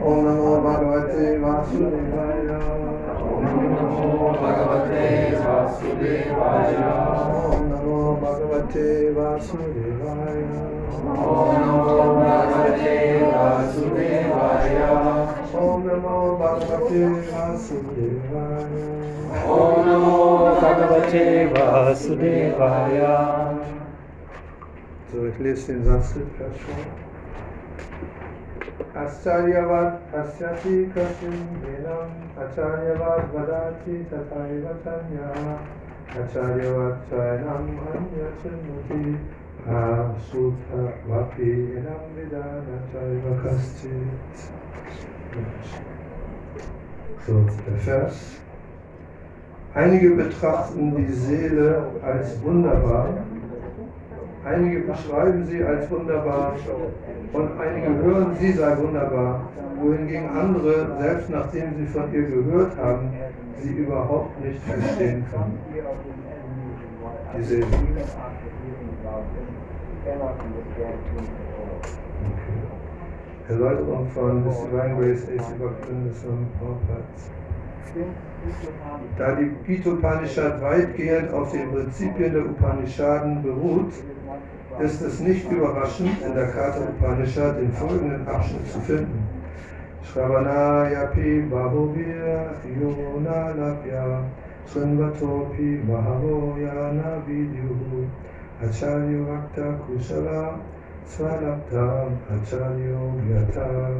ओम नमो भगवते वासुदेवाय नमो भगवते वासुदेवाय ओम नमो भगवते वासुदेवाय ओम भगवते वासुदेवाय ओम ओम नमो भगवते वासुदेवाय So ich lese den Satz schon. Pasyati Kasim Venam Acharyavat Vadati Tathaiva Tanya Acharyavat Chayanam Anyachinuti Asutta Vapi Enam Vidana Chaiva Kaschit So, der Vers. Einige betrachten die Seele als wunderbar Einige beschreiben sie als wunderbar und einige hören, sie sei wunderbar, wohingegen andere, selbst nachdem sie von ihr gehört haben, sie überhaupt nicht verstehen können. Die Seele. Erläuterung von Miss Divine Grace A.C. Bhaktivinoda Swami Prabhupada. Da die Gita Upanishad weitgehend auf den Prinzipien der Upanishaden beruht, ist es nicht überraschend, in der Kata Upanishad den folgenden Abschnitt zu finden. Shravanayapi Bahuvir Yona Lapya Srinvatopi Mahavoyana Vidyuhu Acharyo Vakta Kushala Svalapta Acharyo Gyata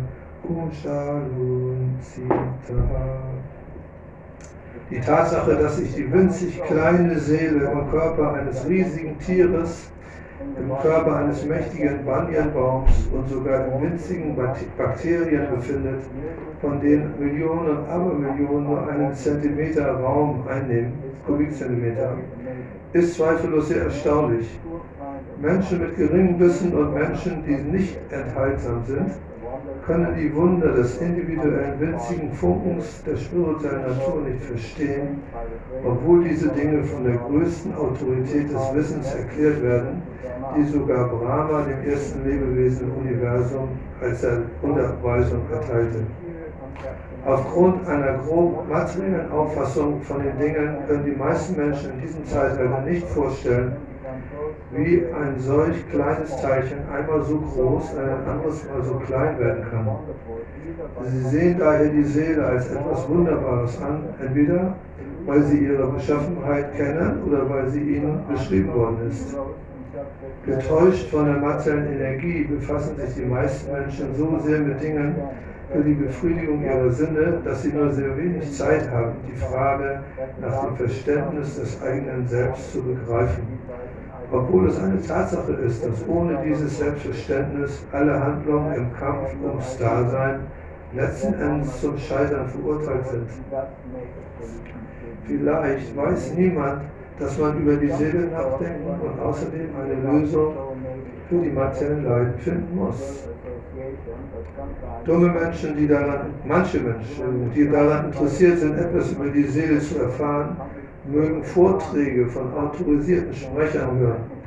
Kushalun die Tatsache, dass sich die winzig kleine Seele im Körper eines riesigen Tieres im Körper eines mächtigen Banyanbaums und sogar in winzigen Bakterien befindet, von denen Millionen und Abermillionen nur einen Zentimeter Raum einnehmen, Kubikzentimeter, ist zweifellos sehr erstaunlich. Menschen mit geringem Wissen und Menschen, die nicht enthaltsam sind, können die Wunder des individuellen winzigen Funkens der spirituellen Natur nicht verstehen, obwohl diese Dinge von der größten Autorität des Wissens erklärt werden, die sogar Brahma, dem ersten Lebewesen im Universum, als er Unterweisung erteilte. Aufgrund einer grob materiellen Auffassung von den Dingen können die meisten Menschen in diesem Zeitalter nicht vorstellen, wie ein solch kleines Teilchen einmal so groß, ein anderes Mal so klein werden kann. Sie sehen daher die Seele als etwas Wunderbares an, entweder weil sie ihre Beschaffenheit kennen oder weil sie ihnen beschrieben worden ist. Getäuscht von der materiellen Energie befassen sich die meisten Menschen so sehr mit Dingen für die Befriedigung ihrer Sinne, dass sie nur sehr wenig Zeit haben, die Frage nach dem Verständnis des eigenen Selbst zu begreifen. Obwohl es eine Tatsache ist, dass ohne dieses Selbstverständnis alle Handlungen im Kampf ums Dasein letzten Endes zum Scheitern verurteilt sind. Vielleicht weiß niemand, dass man über die Seele nachdenken und außerdem eine Lösung für die materiellen Leiden finden muss. Dumme Menschen, die daran, manche Menschen, die daran interessiert sind, etwas über die Seele zu erfahren, mögen Vorträge von autorisierten Sprechern hören.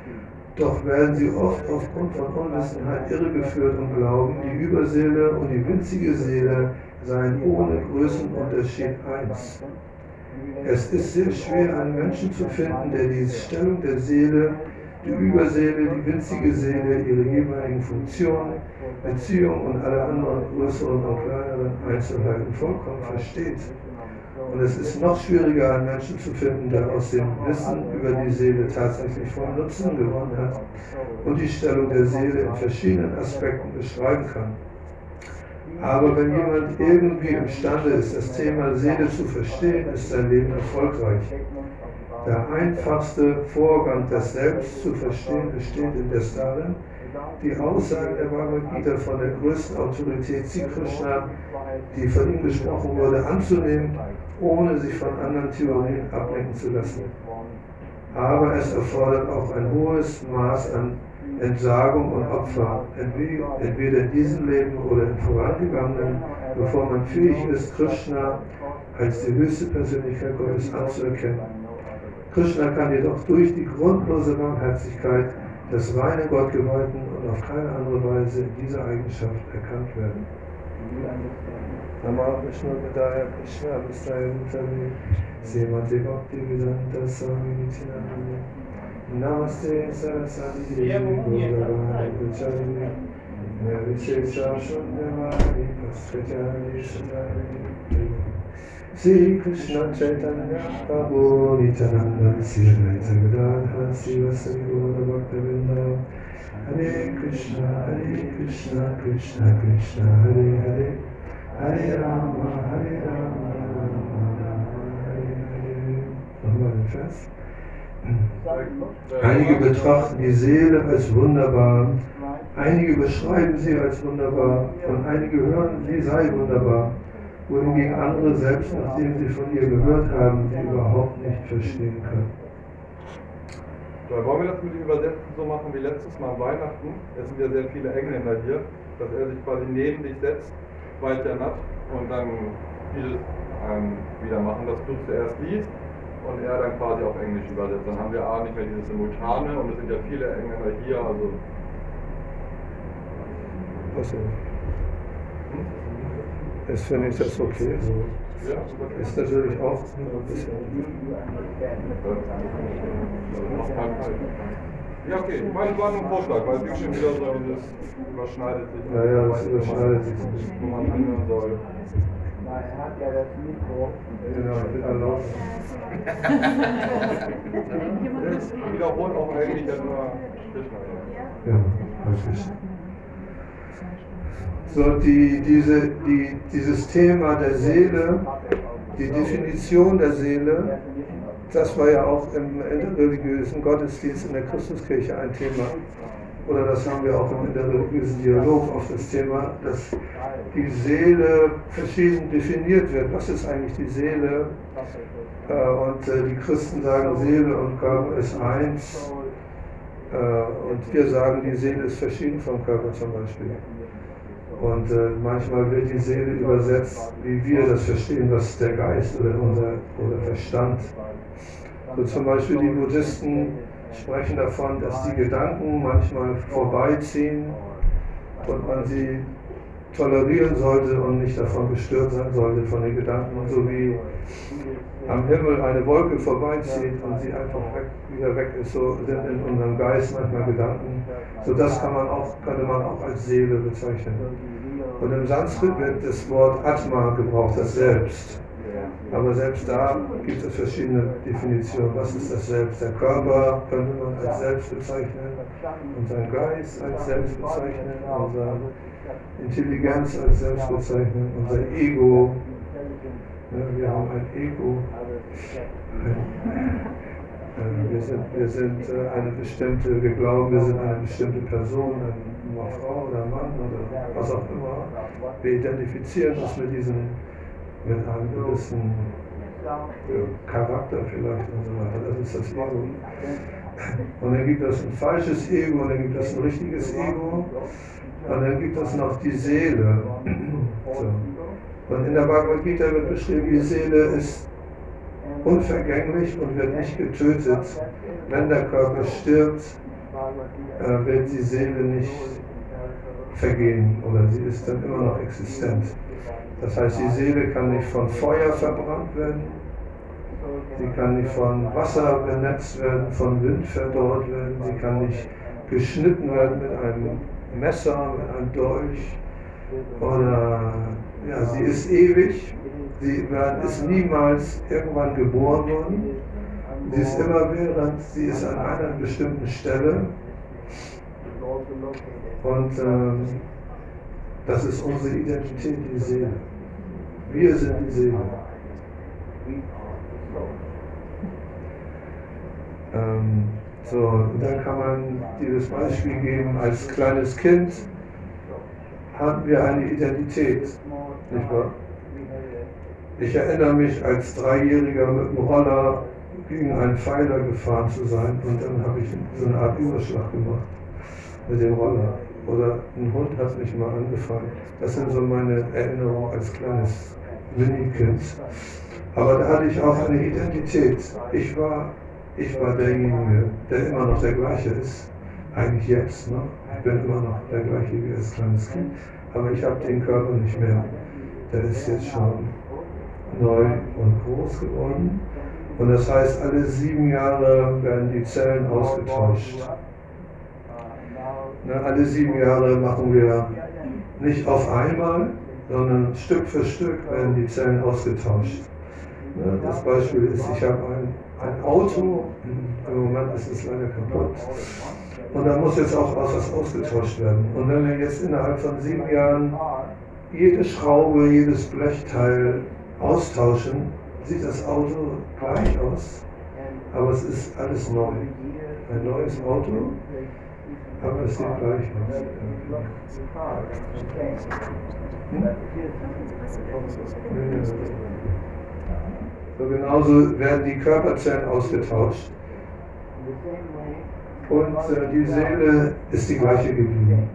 Doch werden sie oft aufgrund von Unwissenheit irregeführt und glauben, die Überseele und die winzige Seele seien ohne Größenunterschied eins. Es ist sehr schwer, einen Menschen zu finden, der die Stellung der Seele, die Überseele, die winzige Seele, ihre jeweiligen Funktionen, Beziehungen und alle anderen größeren und kleineren Einzelheiten vollkommen versteht. Und es ist noch schwieriger, einen Menschen zu finden, der aus dem Wissen über die Seele tatsächlich von Nutzen gewonnen hat und die Stellung der Seele in verschiedenen Aspekten beschreiben kann. Aber wenn jemand irgendwie imstande ist, das Thema Seele zu verstehen, ist sein Leben erfolgreich. Der einfachste Vorgang, das Selbst zu verstehen, besteht indes darin, die Aussage der Bhagavad Gita von der größten Autorität Sri Krishna, die von ihm gesprochen wurde, anzunehmen, ohne sich von anderen Theorien ablenken zu lassen. Aber es erfordert auch ein hohes Maß an Entsagung und Opfer, entweder in diesem Leben oder im vorangegangenen, bevor man fähig ist, Krishna als die höchste Persönlichkeit Gottes anzuerkennen. Krishna kann jedoch durch die grundlose Barmherzigkeit des reinen Gottgeweihten und auf keine andere Weise in dieser Eigenschaft erkannt werden. Nama Vishnu Padaya Krishna Vistaya Mutami Srimati Bhakti Vedanta Swami Nityananda. Namaste Sarasati Devi Gauravani Pracharya Navishesha Shunyavani Paskajani Shatari Sri Krishna Chaitanya Prabhu Nityananda Sri Advaita Gadadhara Sri Vasari Gaura Bhaktavinda Hare Krishna Hare Krishna Krishna Krishna Hare Hare Hare Rama Hare Rama Rama Rama Hare Hare Nochmal den Vers. Einige betrachten die Seele als wunderbar, einige beschreiben sie als wunderbar und einige hören, sie sei wunderbar, wohingegen andere selbst, nachdem sie von ihr gehört haben, sie überhaupt nicht verstehen können. So, wollen wir das mit dem Übersetzen so machen wie letztes Mal an Weihnachten? Es sind ja sehr viele Engländer hier, dass er sich quasi neben dich setzt, weiter natt und dann dieses ähm, wieder machen, dass du zuerst liest und er dann quasi auf Englisch übersetzt. Dann haben wir A nicht mehr dieses Simultane und es sind ja viele Engländer hier, also. Also, ist finde ich das okay. So. Ja, Ist natürlich auch ein bisschen. Ja, okay, mein war nur ein Vorschlag, weil es schon wieder so dieses überschneidet sich. Ja, ja, das überschneidet sich. Wo man anhören soll. Genau, ich bin erlaubt. Wiederholt auch eigentlich ja nur ja. Ja, häufig. So, die, diese, die, dieses Thema der Seele, die Definition der Seele, das war ja auch im interreligiösen Gottesdienst in der Christuskirche ein Thema. Oder das haben wir auch im interreligiösen Dialog auf das Thema, dass die Seele verschieden definiert wird. Was ist eigentlich die Seele? Äh, Und äh, die Christen sagen, Seele und Körper ist eins. Äh, Und wir sagen, die Seele ist verschieden vom Körper zum Beispiel. Und äh, manchmal wird die Seele übersetzt, wie wir das verstehen, was der Geist oder unser oder Verstand. So zum Beispiel die Buddhisten sprechen davon, dass die Gedanken manchmal vorbeiziehen und man sie tolerieren sollte und nicht davon gestört sein sollte von den Gedanken. Und so wie am Himmel eine Wolke vorbeizieht und sie einfach weg, wieder weg ist, so sind in unserem Geist manchmal Gedanken. So das kann man auch, könnte man auch als Seele bezeichnen. Und im Sanskrit wird das Wort Atma gebraucht, das Selbst. Aber selbst da gibt es verschiedene Definitionen. Was ist das Selbst? Der Körper könnte man als Selbst bezeichnen, unseren Geist als Selbst bezeichnen, unsere Intelligenz als Selbst bezeichnen, unser Ego. Ja, wir haben ein Ego. Äh, Wir sind, wir sind äh, eine bestimmte, wir glauben, wir sind eine bestimmte Person, eine Frau oder Mann oder was auch immer. Wir identifizieren uns mit diesem, mit einem gewissen äh, Charakter vielleicht und so weiter. Das ist das Ego. Und dann gibt es ein falsches Ego und dann gibt es ein richtiges Ego. Und dann gibt es noch die Seele. So. Und in der Bhagavad Gita wird beschrieben, die Seele ist unvergänglich und wird nicht getötet. Wenn der Körper stirbt, äh, wird die Seele nicht vergehen oder sie ist dann immer noch existent. Das heißt, die Seele kann nicht von Feuer verbrannt werden, sie kann nicht von Wasser benetzt werden, von Wind verdorrt werden, sie kann nicht geschnitten werden mit einem Messer, mit einem Dolch oder ja, sie ist ewig, sie ist niemals irgendwann geboren worden, sie ist immer während, sie ist an einer bestimmten Stelle und ähm, das ist unsere Identität, die Seele. Wir sind die Seele. Ähm, so, und dann kann man dieses Beispiel geben, als kleines Kind hatten wir eine Identität, nicht wahr? Ich erinnere mich als Dreijähriger mit dem Roller gegen einen Pfeiler gefahren zu sein und dann habe ich so eine Art Überschlag gemacht mit dem Roller. Oder ein Hund hat mich mal angefallen. Das sind so meine Erinnerungen als kleines Minikind. Aber da hatte ich auch eine Identität. Ich war, ich war derjenige, der immer noch der gleiche ist. eigentlich jetzt noch. Ich bin immer noch der gleiche wie als kleines Kind, aber ich habe den Körper nicht mehr. Der ist jetzt schon neu und groß geworden. Und das heißt, alle sieben Jahre werden die Zellen ausgetauscht. Ne, alle sieben Jahre machen wir nicht auf einmal, sondern Stück für Stück werden die Zellen ausgetauscht. Ne, das Beispiel ist, ich habe ein, ein Auto, im Moment ist es leider kaputt, und da muss jetzt auch was ausgetauscht werden. Und wenn wir jetzt innerhalb von sieben Jahren jede Schraube, jedes Blechteil austauschen, sieht das Auto gleich aus, aber es ist alles neu. Ein neues Auto, aber es sieht gleich. Hm? So genauso werden die Körperzellen ausgetauscht. Und äh, die Seele ist die gleiche geblieben.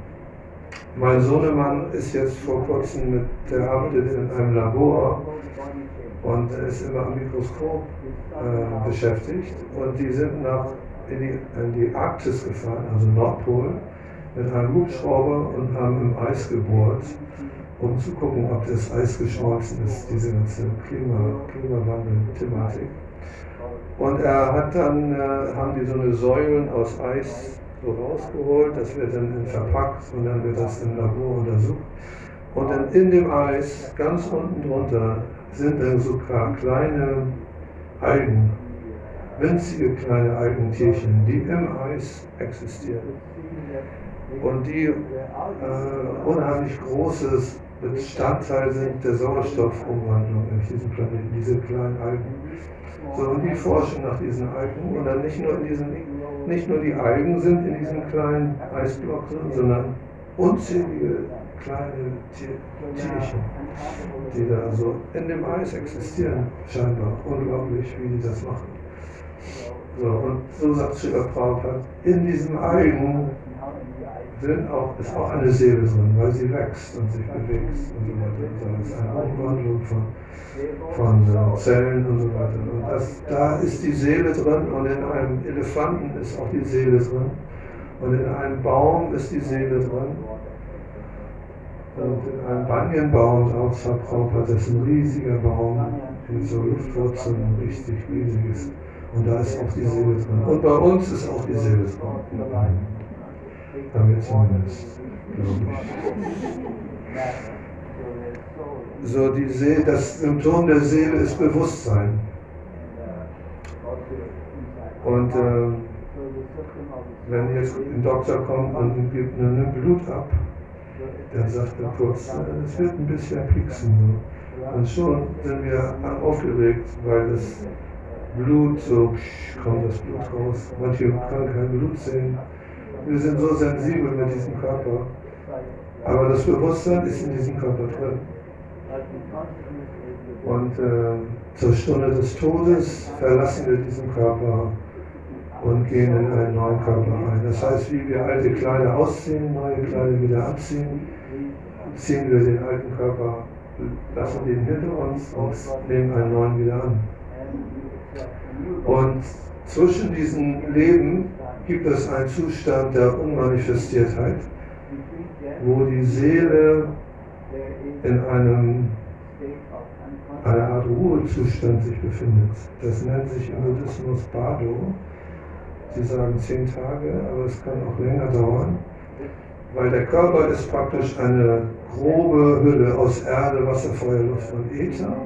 Mein Sohnemann ist jetzt vor kurzem mit, der arbeitet in einem Labor und ist immer am Mikroskop äh, beschäftigt. Und die sind nach in die, in die Arktis gefahren, also Nordpol, mit einem Hubschrauber und haben im Eis gebohrt, um zu gucken, ob das Eis geschmolzen ist, diese ganze Klima, Klimawandel-Thematik. Und er hat dann, äh, haben die so eine Säulen aus Eis so rausgeholt, das wird dann verpackt und dann wird das im Labor untersucht. Und dann in dem Eis, ganz unten drunter, sind dann sogar kleine Algen, winzige kleine Algentierchen, die im Eis existieren. Und die äh, unheimlich großes Bestandteil sind der Sauerstoffumwandlung auf diesem Planeten, diese kleinen Algen. So, und die forschen nach diesen Algen und dann nicht nur in diesen, nicht nur die Algen sind in diesem kleinen Eisblock sondern unzählige kleine Tierchen, die da so in dem Eis existieren, scheinbar. Unglaublich, wie die das machen. So, und so sagt Srila Prabhupada, in diesem Algen sind auch, ist auch eine Seele drin, weil sie wächst und sich bewegt und so weiter. Das ist eine Umwandlung von von äh, Zellen und so weiter. Und das, da ist die Seele drin und in einem Elefanten ist auch die Seele drin. Und in einem Baum ist die Seele drin. Und in einem Banyanbaum, auch Prabhupada, das ist ein riesiger Baum mit so Luftwurzeln, richtig riesiges. Und da ist auch die Seele drin. Und bei uns ist auch die Seele drin. Damit zumindest, glaube ich. So die Seele, das Symptom der Seele ist Bewusstsein. Und äh, wenn jetzt ein Doktor kommt und gibt eine Blut ab, dann sagt er kurz, äh, es wird ein bisschen pieksen. Und schon sind wir aufgeregt, weil das Blut, so kommt das Blut raus. Manche können kein Blut sehen. Wir sind so sensibel mit diesem Körper. Aber das Bewusstsein ist in diesem Körper drin. Und äh, zur Stunde des Todes verlassen wir diesen Körper und gehen in einen neuen Körper ein. Das heißt, wie wir alte Kleider ausziehen, neue Kleider wieder abziehen, ziehen wir den alten Körper, lassen den hinter uns und nehmen einen neuen wieder an. Und zwischen diesen Leben gibt es einen Zustand der Unmanifestiertheit, wo die Seele in einem einer Art Ruhezustand sich befindet. Das nennt sich im Buddhismus Bado. Sie sagen zehn Tage, aber es kann auch länger dauern, weil der Körper ist praktisch eine grobe Hülle aus Erde, Wasser, Feuer, Luft und Äther.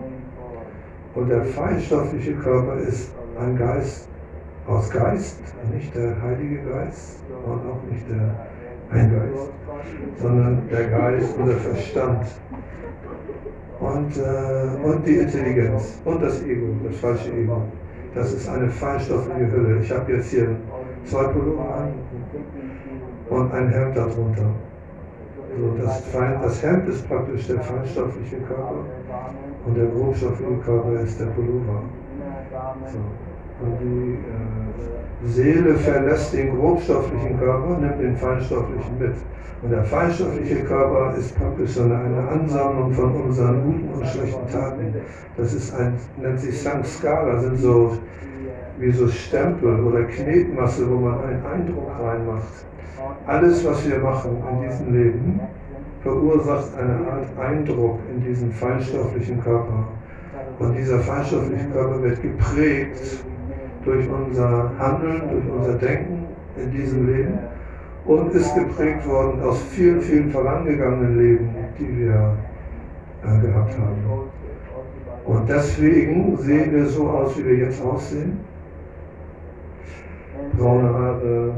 Und der feinstoffliche Körper ist ein Geist aus Geist, nicht der Heilige Geist und auch nicht der Eingeist, sondern der Geist und der Verstand und, äh, und die Intelligenz und das Ego, das falsche Ego. Das ist eine feinstoffliche Hülle. Ich habe jetzt hier zwei Pullover an und ein Hemd darunter. So, das, Fein, das Hemd ist praktisch der feinstoffliche Körper und der grobstoffliche Körper ist der Pullover. So. Und die äh, Seele verlässt den grobstofflichen Körper, nimmt den feinstofflichen mit. Und der feinstoffliche Körper ist praktisch eine, eine Ansammlung von unseren guten und schlechten Taten. Das ist ein, nennt sich Sanskara, sind so wie so Stempel oder Knetmasse, wo man einen Eindruck reinmacht. Alles, was wir machen in diesem Leben, verursacht eine Art Eindruck in diesem feinstofflichen Körper. Und dieser feinstoffliche Körper wird geprägt durch unser Handeln, durch unser Denken in diesem Leben und ist geprägt worden aus vielen, vielen vorangegangenen Leben, die wir äh, gehabt haben. Und deswegen sehen wir so aus, wie wir jetzt aussehen. Braune Haare,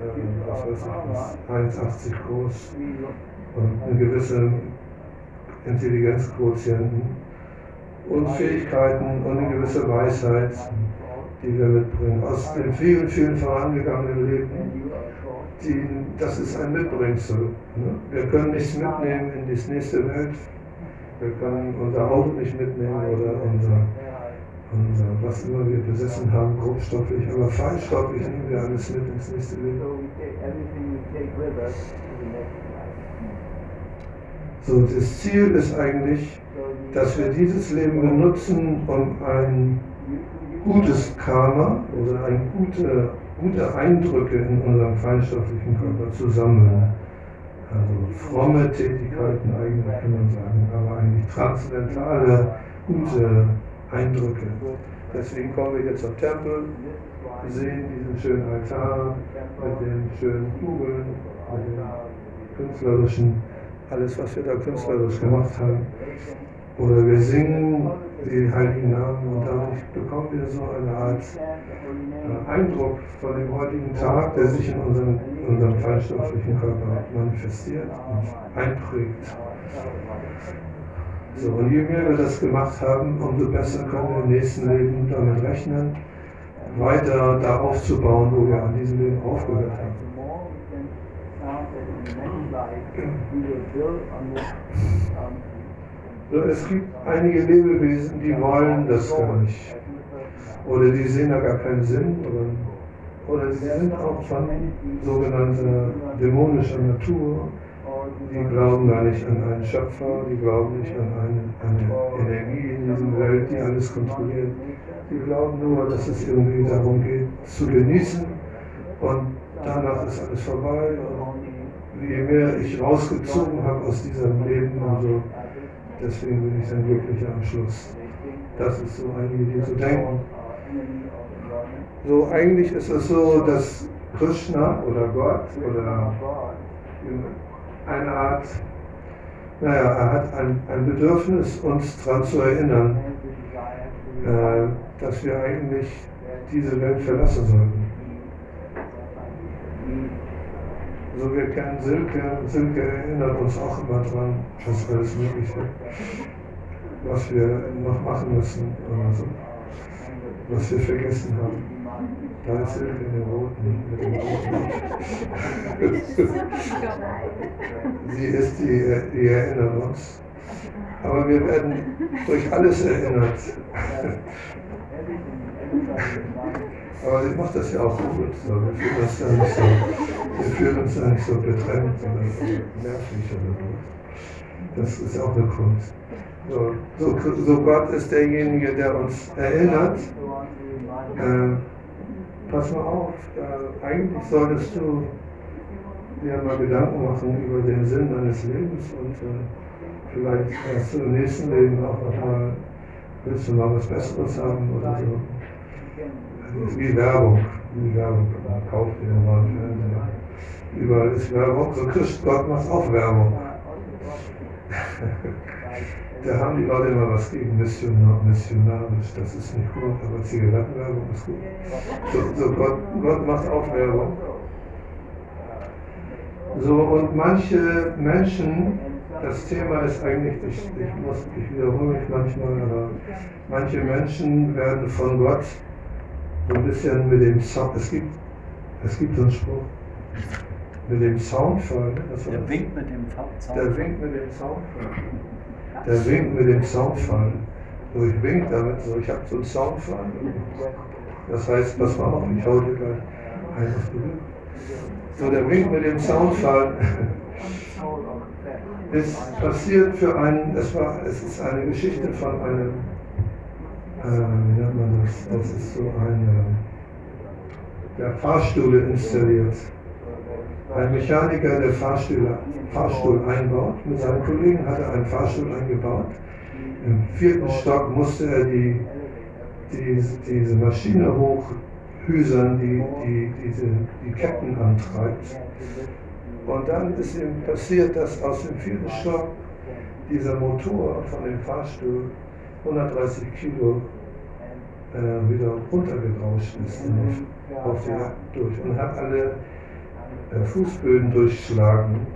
äh, was weiß ich, 1,80 groß und eine gewisse Intelligenzquotienten und Fähigkeiten und eine gewisse Weisheit, die wir mitbringen. Aus den vielen, vielen vorangegangenen Leben, die, das ist ein Mitbringsel. Ne? Wir können nichts mitnehmen in die nächste Welt. Wir können unser Auto nicht mitnehmen oder unser, unser was immer wir besessen haben, grobstofflich, aber feinstofflich nehmen wir alles mit ins nächste Leben. So, das Ziel ist eigentlich, dass wir dieses Leben benutzen, um ein gutes Karma oder ein gute, gute Eindrücke in unserem feinstofflichen Körper zu sammeln. Also fromme Tätigkeiten eigentlich kann man sagen, aber eigentlich transzendentale, gute Eindrücke. Deswegen kommen wir jetzt zum Tempel, sehen diesen schönen Altar mit den schönen Kugeln, mit den künstlerischen alles, was wir da künstlerisch gemacht haben. Oder wir singen die heiligen Namen und dadurch bekommen wir so eine Art äh, Eindruck von dem heutigen Tag, der sich in unserem, unserem feinstofflichen Körper manifestiert und einprägt. So, und je mehr wir das gemacht haben, umso besser können wir im nächsten Leben damit rechnen, weiter da aufzubauen, wo wir an diesem Leben aufgehört haben. Es gibt einige Lebewesen, die wollen das gar nicht. Oder die sehen da gar keinen Sinn. Oder, oder sie sind auch von sogenannter dämonischer Natur. Die glauben gar nicht an einen Schöpfer, die glauben nicht an eine, eine Energie in dieser Welt, die alles kontrolliert. Die glauben nur, dass es irgendwie darum geht, zu genießen und danach ist alles vorbei. Und je mehr ich rausgezogen habe aus diesem Leben, umso deswegen bin ich dann glücklicher am Schluss. Das ist so einige, die so denken. So, eigentlich ist es so, dass Krishna oder Gott oder eine Art, naja, er hat ein, ein Bedürfnis, uns daran zu erinnern, äh, dass wir eigentlich diese Welt verlassen sollten. So, wir kennen Silke. Silke erinnert uns auch immer daran, dass alles Mögliche, was wir noch machen müssen oder so, was wir vergessen haben. Da ist Silke in den Roten, mit dem Roten. Sie ist die, die erinnert uns. Aber wir werden durch alles erinnert. Aber sie macht das ja auch gut. So. Wir, fühlen uns ja nicht so, wir fühlen uns ja nicht so getrennt oder nervig oder so. Das ist auch eine Kunst. So, so, so Gott ist derjenige, der uns erinnert. Äh, pass mal auf, äh, eigentlich solltest du dir mal Gedanken machen über den Sinn deines Lebens und äh, vielleicht hast du im nächsten Leben auch nochmal, willst du mal was Besseres haben oder so. Ist wie Werbung. Wie Werbung. Man kauft den normalen Fernseher. Überall ist Werbung. So Christ Gott macht auch Werbung. da haben die Leute immer was gegen Missionar, missionarisch. Das ist nicht gut, aber Zigarettenwerbung ist gut. So, so Gott, Gott macht auch Werbung. So, und manche Menschen, das Thema ist eigentlich, ich, ich, muss, ich wiederhole mich manchmal, aber manche Menschen werden von Gott so ein bisschen mit dem Sound, es gibt, es gibt so einen Spruch, mit dem Soundfall. Der winkt mit dem Soundfall. Der winkt mit dem Soundfall. Der winkt mit dem Soundfall. So, ich wink damit, so, ich habe so einen Soundfall. Das heißt, pass mal auf, ich hau dir gleich einen auf die. So, der winkt mit dem Soundfall. ist passiert für einen, es, war, es ist eine Geschichte von einem äh, wie nennt man das? Das ist so eine, der Fahrstühle installiert. Ein Mechaniker, der Fahrstühle, Fahrstuhl einbaut, mit seinen Kollegen hat er einen Fahrstuhl eingebaut. Im vierten Stock musste er die, die, diese Maschine hochhüsern, die, die diese, die Ketten antreibt. Und dann ist ihm passiert, dass aus dem vierten Stock dieser Motor von dem Fahrstuhl 130 Kilo äh, wieder runtergerauscht ist auf die Jagd durch und hat alle äh, Fußböden durchschlagen.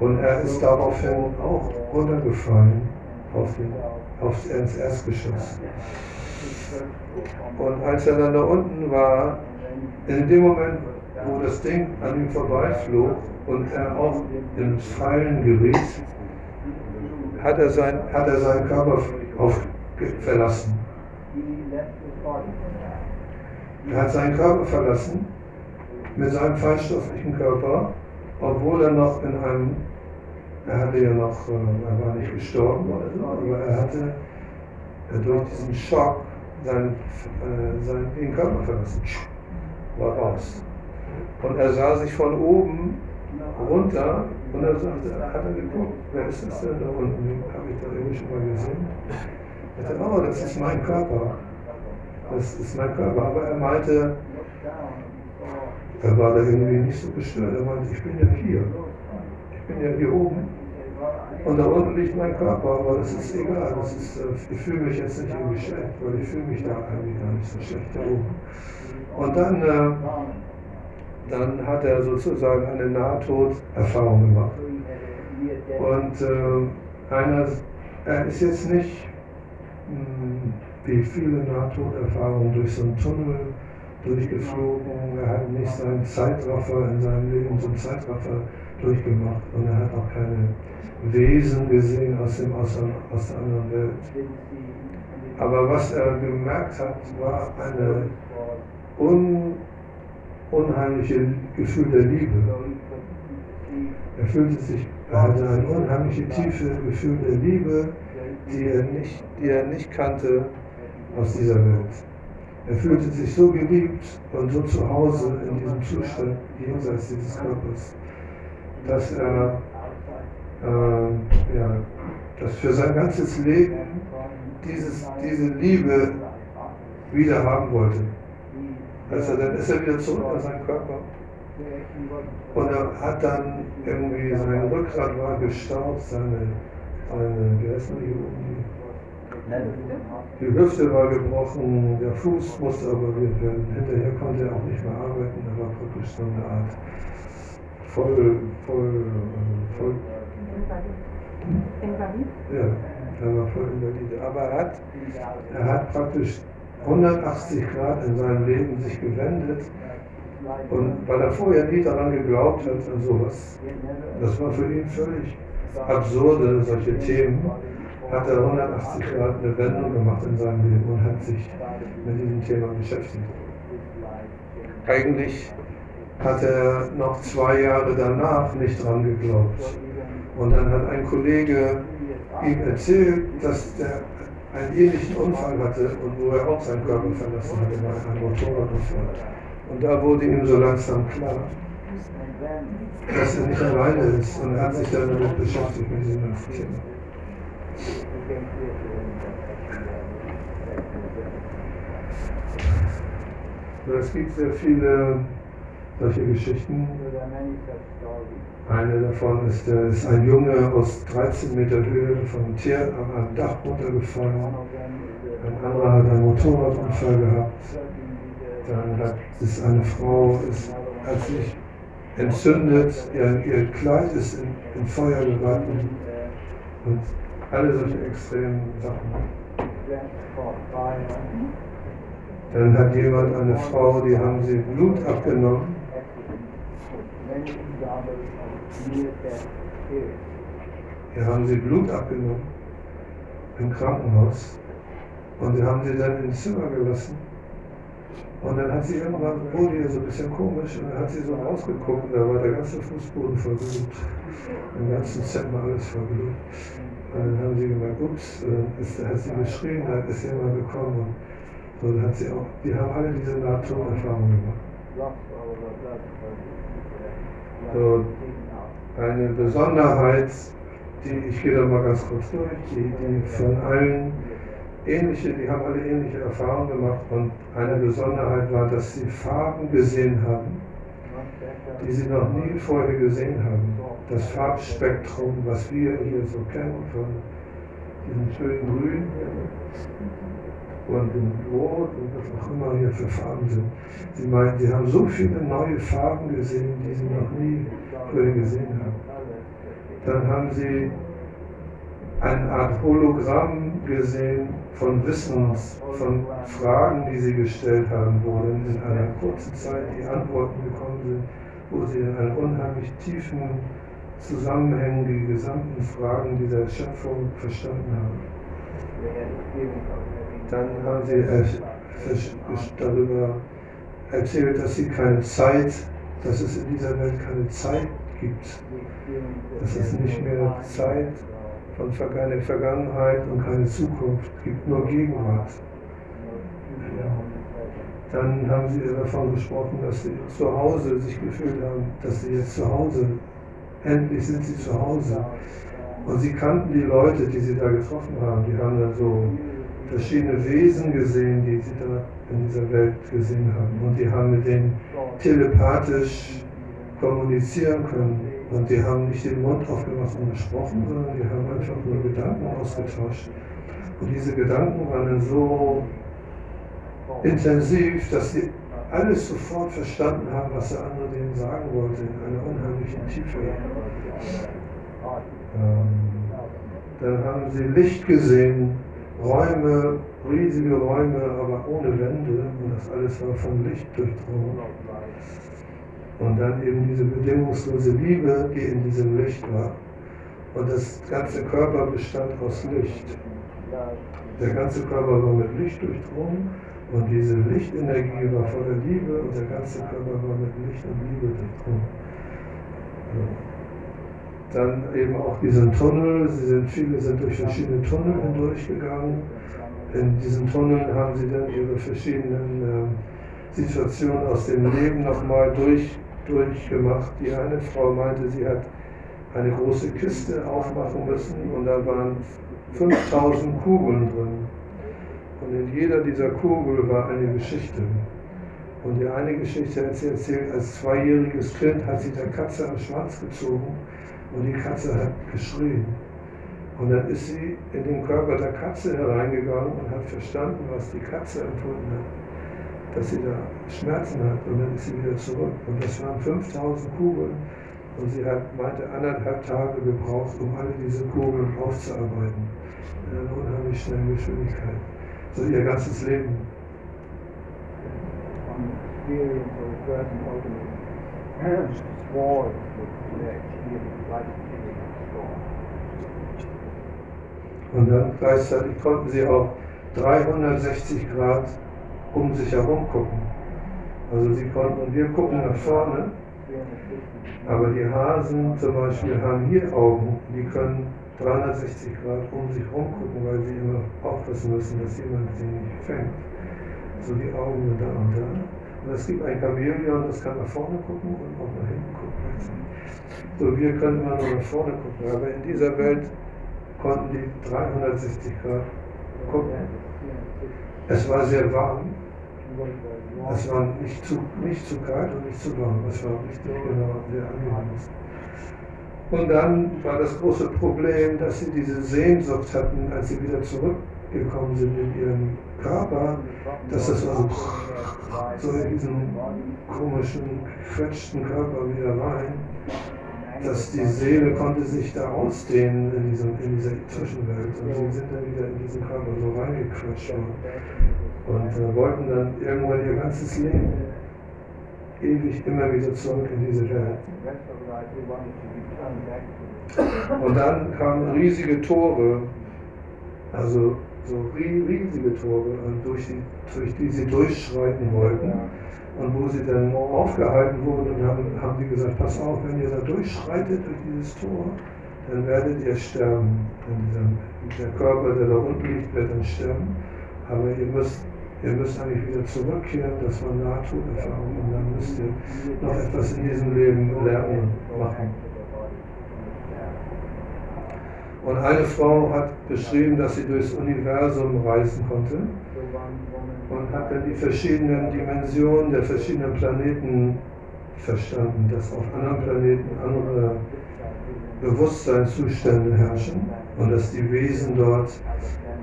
Und er ist daraufhin auch runtergefallen auf den, aufs Erstgeschoss. Und als er dann da unten war, in dem Moment, wo das Ding an ihm vorbeiflog und er auch ins Fallen geriet, hat er, sein, hat er seinen Körper auf, verlassen. Er hat seinen Körper verlassen mit seinem feinstofflichen Körper, obwohl er noch in einem, er hatte ja noch, äh, er war nicht gestorben oder so, aber er hatte durch diesen Schock seinen, äh, seinen den Körper verlassen, war raus. Und er sah sich von oben runter und er sagte, hat er geguckt, wer ist das denn da unten? Habe ich da irgendwie schon mal gesehen? Er sagte, oh, das ist mein Körper. Das ist mein Körper. Aber er meinte, er war da irgendwie nicht so gestört. Er meinte, ich bin ja hier. Ich bin ja hier oben. Und da unten liegt mein Körper, aber das ist egal. Das ist, äh, ich fühle mich jetzt nicht irgendwie schlecht, weil ich fühle mich da eigentlich gar nicht so schlecht da oben. Und dann äh, dann hat er sozusagen eine Nahtoderfahrung gemacht. Und äh, einer, er ist jetzt nicht mh, hm, wie viele Nahtoderfahrungen durch so einen Tunnel durchgeflogen. Er hat nicht seinen Zeitraffer in seinem Leben, so einen Zeitraffer durchgemacht. Und er hat auch keine Wesen gesehen aus, dem, aus, aus der anderen Welt. Aber was er gemerkt hat, war eine un unheimliche Gefühl der Liebe. Er fühlte sich, er hatte ein unheimliche tiefe Gefühl der Liebe, die er nicht, die er nicht kannte aus dieser Welt. Er fühlte sich so geliebt und so zu Hause in diesem Zustand jenseits dieses Körpers, dass er äh, ja, dass für sein ganzes Leben dieses, diese Liebe wieder haben wollte. Also dann ist er wieder zurück in seinen Körper. Und er hat dann irgendwie, sein Rückgrat war gestaubt, seine, seine wie heißt die oben? Die Hüfte war gebrochen, der Fuß musste operiert werden. Hinterher konnte er auch nicht mehr arbeiten, er war praktisch so eine Art voll, voll, voll. Invalid? Ja, er war voll invalide. Aber er hat, er hat praktisch 180 Grad in seinem Leben sich gewendet. Und weil er vorher nie daran geglaubt hat an sowas, das war für ihn völlig absurde, solche Themen, hat er 180 Grad eine Wendung gemacht in seinem Leben und hat sich mit diesem Thema beschäftigt. Eigentlich hat er noch zwei Jahre danach nicht dran geglaubt. Und dann hat ein Kollege ihm erzählt, dass der einen ähnlichen Unfall hatte und wo er auch seinen Körper verlassen hatte bei einem Motorradunfall. Und da wurde ihm so langsam klar, dass er nicht alleine ist und er hat sich dann damit beschäftigt mit diesem Thema. Es gibt sehr viele solche Geschichten. Eine davon ist, der, ist ein Junge aus 13 Meter Höhe vom Tier an einem Dach runtergefallen. Ein anderer hat einen Motorradunfall gehabt. Dann ist eine Frau, ist, hat sich entzündet, ihr, ihr Kleid ist in, in Feuer geraten. Und alle solche extremen Sachen. Dann hat jemand eine Frau, die haben sie Blut abgenommen hier haben sie Blut abgenommen im Krankenhaus und sie haben sie dann ins Zimmer gelassen. Und dann hat sie irgendwann, wurde ihr so ein bisschen komisch und dann hat sie so rausgeguckt und da war der ganze Fußboden voll Blut. Im ganzen Zimmer alles voll Blut. Und dann haben sie gemerkt, ups, äh, ist, hat sie geschrien, da ist jemand gekommen. Und so dann hat sie auch, die haben alle diese Nahtoderfahrung gemacht. So, eine Besonderheit, die, ich gehe da mal ganz kurz durch, die, die von allen ähnliche, die haben alle ähnliche Erfahrungen gemacht und eine Besonderheit war, dass sie Farben gesehen haben, die sie noch nie vorher gesehen haben. Das Farbspektrum, was wir hier so kennen von diesem schönen Grün und dem Rot und was auch immer hier für Farben sind. Sie meinen, sie haben so viele neue Farben gesehen, die sie noch nie vorher gesehen haben. Dann haben sie eine Art Hologramm gesehen von Wissens, von Fragen, die sie gestellt haben, wo dann in einer kurzen Zeit die Antworten gekommen sind, wo sie in einen unheimlich tiefen Zusammenhängen die gesamten Fragen dieser Schöpfung verstanden haben. Dann haben sie darüber erzählt, dass sie keine Zeit, dass es in dieser Welt keine Zeit gibt, dass es nicht mehr Zeit von keine Vergangenheit und keine Zukunft, gibt nur Gegenwart. Dann haben sie davon gesprochen, dass sie zu Hause sich gefühlt haben, dass sie jetzt zu Hause, endlich sind sie zu Hause. Und sie kannten die Leute, die sie da getroffen haben. Die haben da so verschiedene Wesen gesehen, die sie da in dieser Welt gesehen haben. Und die haben mit denen telepathisch kommunizieren können. Und die haben nicht den Mund aufgemacht und gesprochen, sondern die haben einfach nur Gedanken ausgetauscht. Und diese Gedanken waren dann so intensiv, dass sie alles sofort verstanden haben, was der andere denen sagen wollte, in einer unheimlichen Tiefe. Ähm, dann haben sie Licht gesehen, Räume, riesige Räume, aber ohne Wände. Und das alles war von Licht durchdrungen. Und dann eben diese bedingungslose Liebe, die in diesem Licht war. Und das ganze Körper bestand aus Licht. Der ganze Körper war mit Licht durchdrungen und diese Lichtenergie war voller Liebe und der ganze Körper war mit Licht und Liebe durchdrungen. Dann eben auch diesen Tunnel, sie sind, viele sind durch verschiedene Tunnel hindurchgegangen. In diesen Tunneln haben sie dann ihre verschiedenen äh, Situationen aus dem Leben nochmal durch durchgemacht. Die eine Frau meinte, sie hat eine große Kiste aufmachen müssen und da waren 5000 Kugeln drin. Und in jeder dieser Kugeln war eine Geschichte. Und die eine Geschichte hat sie erzählt, als zweijähriges Kind hat sie der Katze am Schwanz gezogen und die Katze hat geschrien. Und dann ist sie in den Körper der Katze hereingegangen und hat verstanden, was die Katze empfunden hat dass sie da Schmerzen hat und dann ist sie wieder zurück. Und das waren 5000 Kugeln und sie hat, meinte, anderthalb Tage gebraucht, um alle diese Kugeln aufzuarbeiten. In einer unheimlich schnellen Geschwindigkeit. So ihr ganzes Leben. Und dann gleichzeitig konnten sie auch 360 Grad um sich herum gucken. Also sie konnten, wir gucken nach vorne, aber die Hasen zum Beispiel haben hier Augen, die können 360 Grad um sich herum gucken, weil sie immer aufpassen müssen, dass jemand sie nicht fängt. So die Augen sind da und da. Und es gibt ein Chamäleon, das kann nach vorne gucken und auch nach hinten gucken. So, wir können immer nur nach vorne gucken, aber in dieser Welt konnten die 360 Grad gucken. Es war sehr warm. Es war nicht zu, nicht zu kalt und nicht zu warm. Es war richtig genau sehr angenehm. Und dann war das große Problem, dass sie diese Sehnsucht hatten, als sie wieder zurückgekommen sind in ihren Körper, dass das also so in diesen komischen, gequetschten Körper wieder rein dass die Seele konnte sich da ausdehnen in, diesem, in dieser Zwischenwelt. Und sie sind dann wieder in diesen Körper so reingequetscht und, und äh, wollten dann irgendwann ihr ganzes Leben ewig immer wieder zurück in diese Welt. Und dann kamen riesige Tore, also so riesige Tore, durch die, durch die sie durchschreiten wollten. Und wo sie dann aufgehalten wurden, haben, haben die gesagt, pass auf, wenn ihr da durchschreitet durch dieses Tor, dann werdet ihr sterben. der Körper, der da unten liegt, wird dann sterben. Aber ihr müsst, ihr müsst eigentlich wieder zurückkehren, das war Nahtoderfahrung und dann müsst ihr noch etwas in diesem Leben lernen und machen. Und eine Frau hat beschrieben, dass sie durchs Universum reisen konnte und hat dann die verschiedenen Dimensionen der verschiedenen Planeten verstanden, dass auf anderen Planeten andere Bewusstseinszustände herrschen und dass die Wesen dort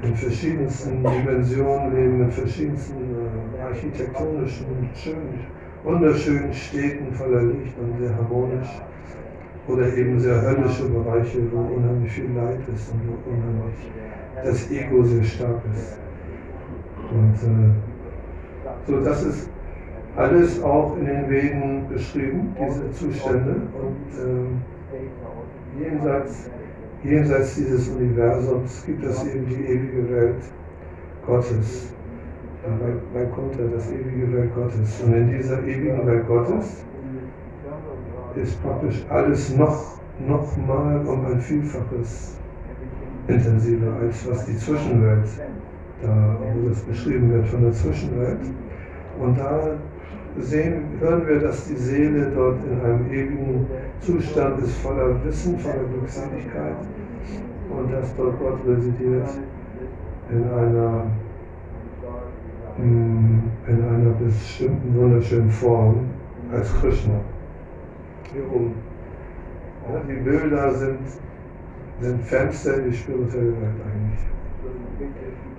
in verschiedensten Dimensionen leben, in verschiedensten äh, architektonischen, schönen, wunderschönen Städten voller Licht und sehr harmonisch oder eben sehr höllische Bereiche, wo unheimlich viel Leid ist und wo unheimlich das Ego sehr stark ist. Und äh, so, das ist alles auch in den Veden beschrieben, diese Zustände. Und äh, jenseits, jenseits dieses Universums gibt es eben die ewige Welt Gottes. Bei, bei Kunter, das ewige Welt Gottes. Und in dieser ewigen Welt Gottes ist praktisch alles noch, noch mal um ein Vielfaches intensiver, als was die Zwischenwelt, da, wo das beschrieben wird von der Zwischenwelt. Und da sehen, hören wir, dass die Seele dort in einem ewigen Zustand ist, voller Wissen, voller Glückseligkeit und dass dort Gott residiert in einer, mm, in einer bestimmten wunderschönen Form als Krishna hier oben. Ja, die Bilder sind, sind Fenster in die spirituelle Welt eigentlich.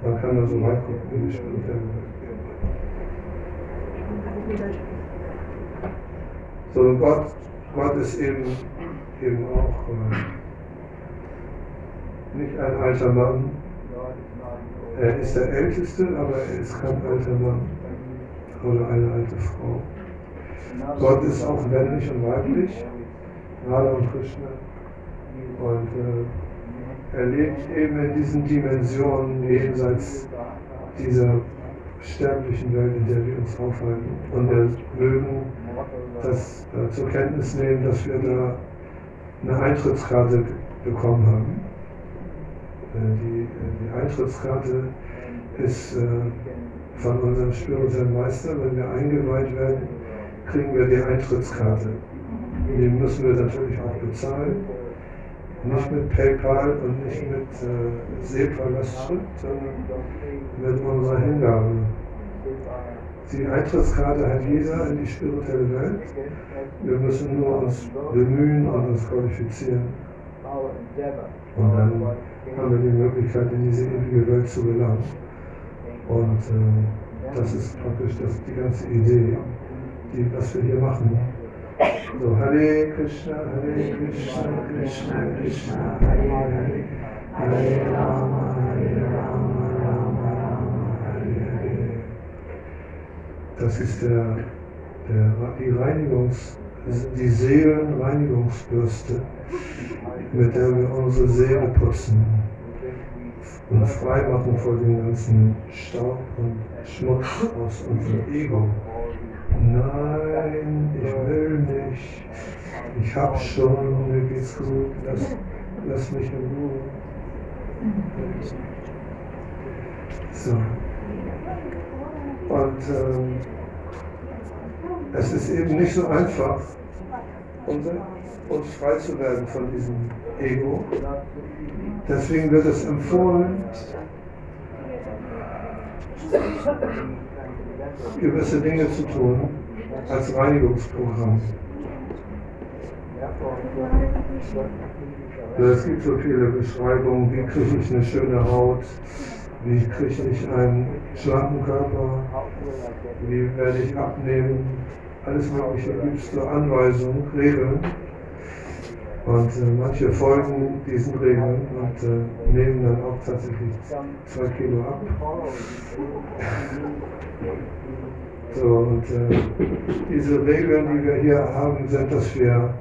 Man kann da so reingucken in die spirituelle Welt. So, Gott, Gott ist eben, eben auch äh, nicht ein alter Mann. Er ist der Älteste, aber er ist kein alter Mann oder eine alte Frau. Gott ist auch männlich und weiblich, Radha und Krishna. Und äh, er lebt eben in diesen Dimensionen jenseits dieser sterblichen Welt, in der wir uns aufhalten. Und wir mögen das äh, zur Kenntnis nehmen, dass wir da eine Eintrittskarte bekommen haben. Äh, die, äh, die, Eintrittskarte ist äh, von unserem spirituellen Meister, wenn wir eingeweiht werden, kriegen wir die Eintrittskarte. Die müssen wir natürlich auch bezahlen. Nicht mit PayPal und nicht mit äh, SEPA-Lastschrift, sondern mit unserer Hingabe. Die Eintrittskarte hat jeder in die spirituelle Welt. Wir müssen nur uns bemühen und uns qualifizieren. Und dann haben wir die Möglichkeit, in diese ewige Welt zu gelangen. Und äh, das ist praktisch das, die ganze Idee die, was wir hier machen. So, Hare Krishna, Hare Krishna, Krishna Krishna, Hare Hare, Hare Rama, Hare Rama, Rama Rama, Hare Hare. Das ist der, der, die Reinigungs, die Seelenreinigungsbürste, mit der wir unsere Seele putzen und frei machen vor dem ganzen Staub und Schmutz aus unserem Ego. Nein, ich will nicht. Ich hab schon, mir geht's gut. Lass, lass mich in Ruhe. So. Und ähm, es ist eben nicht so einfach, uns frei zu werden von diesem Ego. Deswegen wird es empfohlen, gewisse Dinge zu tun als Reinigungsprogramm. Es gibt so viele Beschreibungen, wie kriege ich eine schöne Haut, wie kriege ich einen schlanken Körper, wie werde ich abnehmen, alles Mögliche so Anweisungen, Regeln. Und äh, manche folgen diesen Regeln und äh, nehmen dann auch tatsächlich zwei Kilo ab. So, und äh, diese Regeln, die wir hier haben, sind, dass wir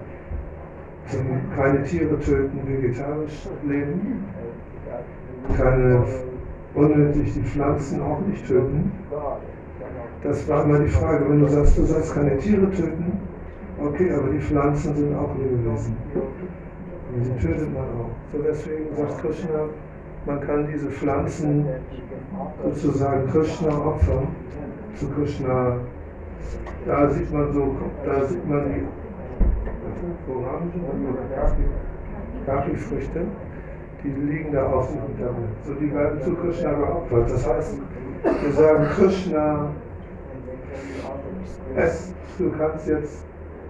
keine Tiere töten, vegetarisch leben, keine unnötig die Pflanzen auch nicht töten. Das war immer die Frage, wenn du sagst, du sollst keine Tiere töten, Okay, aber die Pflanzen sind auch Lebewesen. Und sie tötet man auch. So deswegen sagt Krishna, man kann diese Pflanzen sozusagen Krishna opfern. Zu Krishna, da sieht man so, da sieht man die Orangen, Kaki-Früchte, die liegen da auf dem Hintergrund. So, die werden zu Krishna geopfert. Das heißt, wir sagen Krishna, es, du kannst jetzt,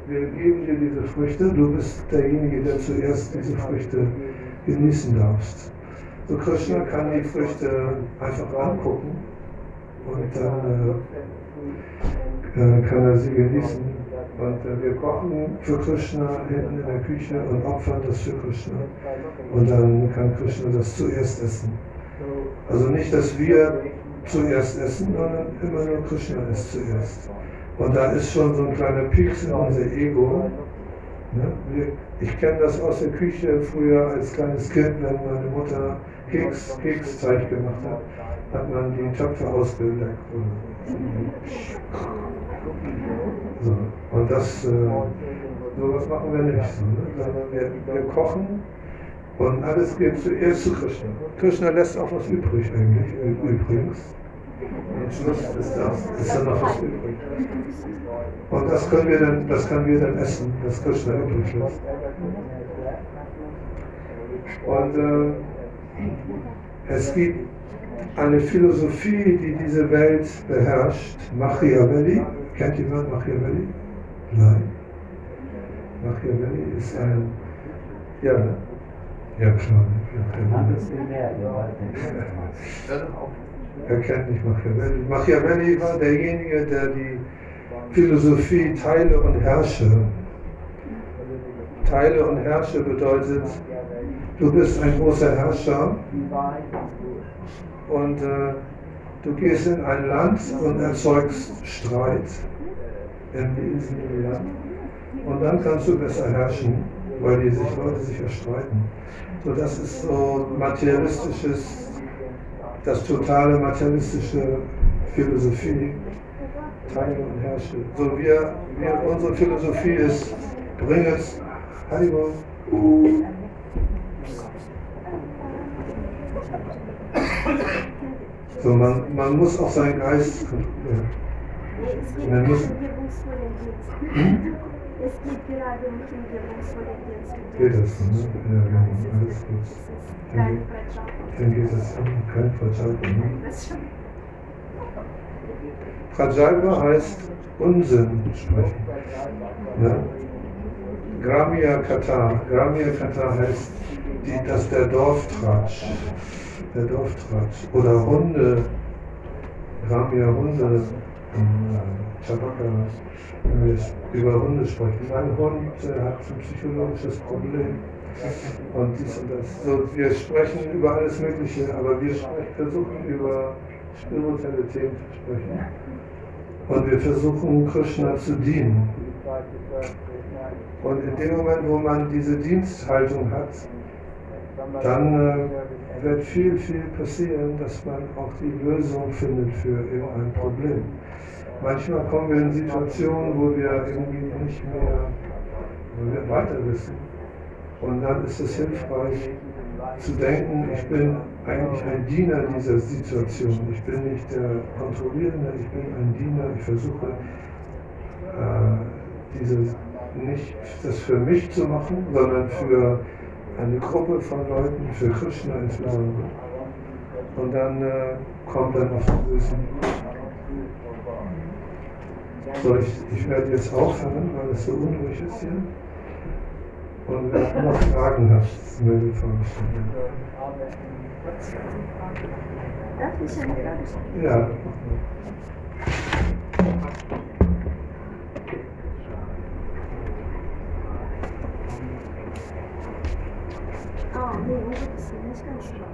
wir geben dir diese Früchte, du bist derjenige, der zuerst diese Früchte genießen darfst. So Krishna kann die Früchte einfach angucken und dann äh, kann er sie genießen. Und äh, wir kochen für Krishna hinten in der Küche und opfern das für Krishna. Und dann kann Krishna das zuerst essen. Also nicht, dass wir zuerst essen, sondern immer nur Krishna isst zuerst. Und da ist schon so ein kleiner Pieks in unser Ego. Ne? Ich kenne das aus der Küche früher als kleines Kind, wenn meine Mutter Keks, Keksteig gemacht hat, hat man die Töpfe ausgeleckt. So. Und das, äh, sowas machen wir nicht so. Ne? Sondern wir, wir kochen und alles geht zuerst zu Krishna. Krishna lässt auch was übrig eigentlich, übrigens. Am Schluss ist, das, ist da noch was übrig. Und das können wir dann, das können wir dann essen, das Krishna übrig lässt. Und äh, es gibt eine Philosophie, die diese Welt beherrscht, Machiavelli. Kennt jemand Machiavelli? Nein. Machiavelli ist ein, ja, ne? Ja, klar. Er kennt nicht Machiavelli. Machiavelli war derjenige, der die Philosophie Teile und Herrsche. Teile und Herrsche bedeutet, du bist ein großer Herrscher und äh, du gehst in ein Land und erzeugst Streit in diesem Land. Und dann kannst du besser herrschen, weil die sich Leute sich erstreiten. So, das ist so materialistisches, das totale materialistische Philosophie, Teile und Herrsche. So, wir, wir, unsere Philosophie ist, bring es, Haribo, So, man, man muss auch seinen Geist kontrollieren. Man muss, hm? Es geht gerade um hingebungsvolle. Geht das, ne? Ja, genau, alles gut. Dann, dann geht das kein Prajalpa, ne? Prajalpa heißt Unsinn sprechen. Ja? Gramia Kata. Gramia Kata heißt, die, dass der Dorftratsch der Dorftratsch oder Hunde, wir haben ja Hunde, Tabaka, wenn wir über Hunde sprechen. Ein Hund äh, hat ein psychologisches Problem und dies und das. So, wir sprechen über alles Mögliche, aber wir versuchen über spirituelle Themen zu sprechen. Und wir versuchen Krishna zu dienen. Und in dem Moment, wo man diese Diensthaltung hat, dann äh, wird viel, viel passieren, dass man auch die Lösung findet für irgendein Problem. Manchmal kommen wir in Situationen, wo wir irgendwie nicht mehr wo wir weiter wissen. Und dann ist es hilfreich zu denken, ich bin eigentlich ein Diener dieser Situation. Ich bin nicht der Kontrollierende, ich bin ein Diener. Ich versuche äh, dieses, nicht das für mich zu machen, sondern für eine Gruppe von Leuten für Krishna ins Lager. Und dann äh, kommt dann noch die Lösung. So, ich, ich werde jetzt aufhören, weil es so unruhig ist hier. Und wenn du noch Fragen hast, melde stellen. Darf ich eine Frage stellen? Ja.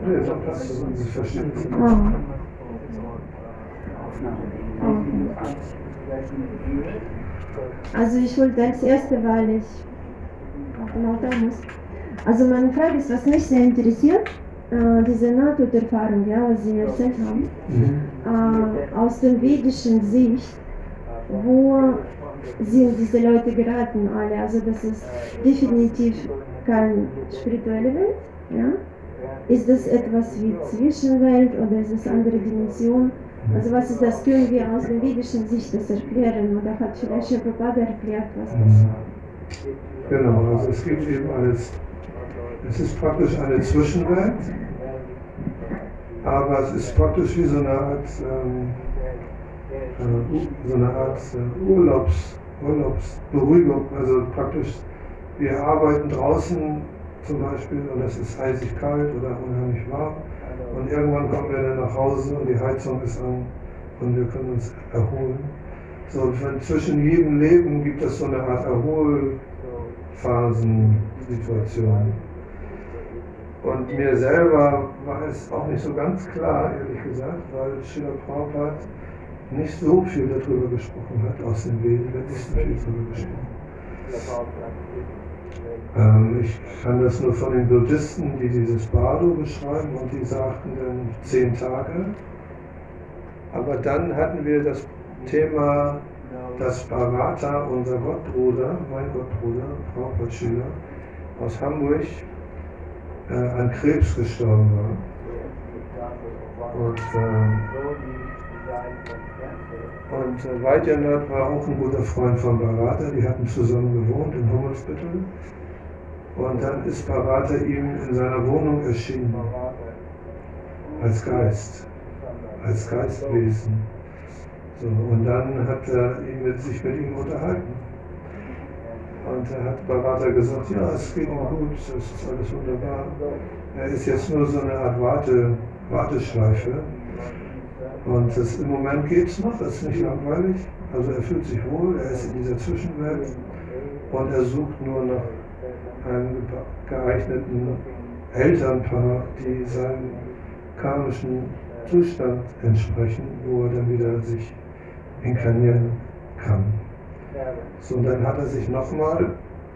Nee, Sie verstehen es. Also ich wollte als erste, weil ich genau da muss. Also meine Frage ist, was mich sehr interessiert, äh, diese Nahtoderfahrung, ja, was Sie erzählt haben, mhm. äh, aus der vedischen Sicht, wo sind diese Leute geraten alle? Also das ist definitiv keine spirituelle Welt? Ja? Ist das etwas wie Zwischenwelt oder ist es andere Dimension? Also was ist das? Können wir aus der vedischen Sicht das erklären? Oder hat vielleicht Prabhupada erklärt, was das Genau, also es gibt eben alles, es ist praktisch eine Zwischenwelt, aber es ist praktisch wie so eine Art, ähm, äh, so eine Art äh, Urlaubs, Urlaubsberuhigung, also praktisch wir arbeiten draußen zum Beispiel und es ist eisig kalt oder unheimlich warm und irgendwann kommen wir dann nach Hause und die Heizung ist an und wir können uns erholen. So, und zwischen jedem Leben gibt es so eine Art Erholphasensituation. Und mir selber war es auch nicht so ganz klar, ehrlich gesagt, weil Schiller Prabhupada nicht so viel darüber gesprochen hat, aus den Veden wird nicht so viel darüber gesprochen. Ähm, ich kann das nur von den Buddhisten, die dieses Bardo beschreiben und die sagten dann zehn Tage. Aber dann hatten wir das Thema, dass Bharata, unser Gottbruder, mein Gottbruder, Prabhupada Schiller, aus Hamburg, äh, an Krebs gestorben war. Und, äh, und äh, Weidjanath war auch ein guter Freund von Bharata, die hatten zusammen gewohnt in Hummelsbüttel. Und dann ist Bharata ihm in seiner Wohnung erschienen, als Geist, als Geistwesen. So, und dann hat er mit, sich mit ihm unterhalten. Und er hat Bharata gesagt, ja, es geht ihm gut, es ist alles wunderbar. Er ist jetzt nur so eine Art Warte, Warteschleife. Und das, im Moment geht es noch, es ist nicht langweilig. Also er fühlt sich wohl, er ist in dieser Zwischenwelt und er sucht nur nach einem geeigneten Elternpaar, die seinem karmischen Zustand entsprechen, wo er dann wieder sich inkarnieren kann. So, und dann hat er sich nochmal,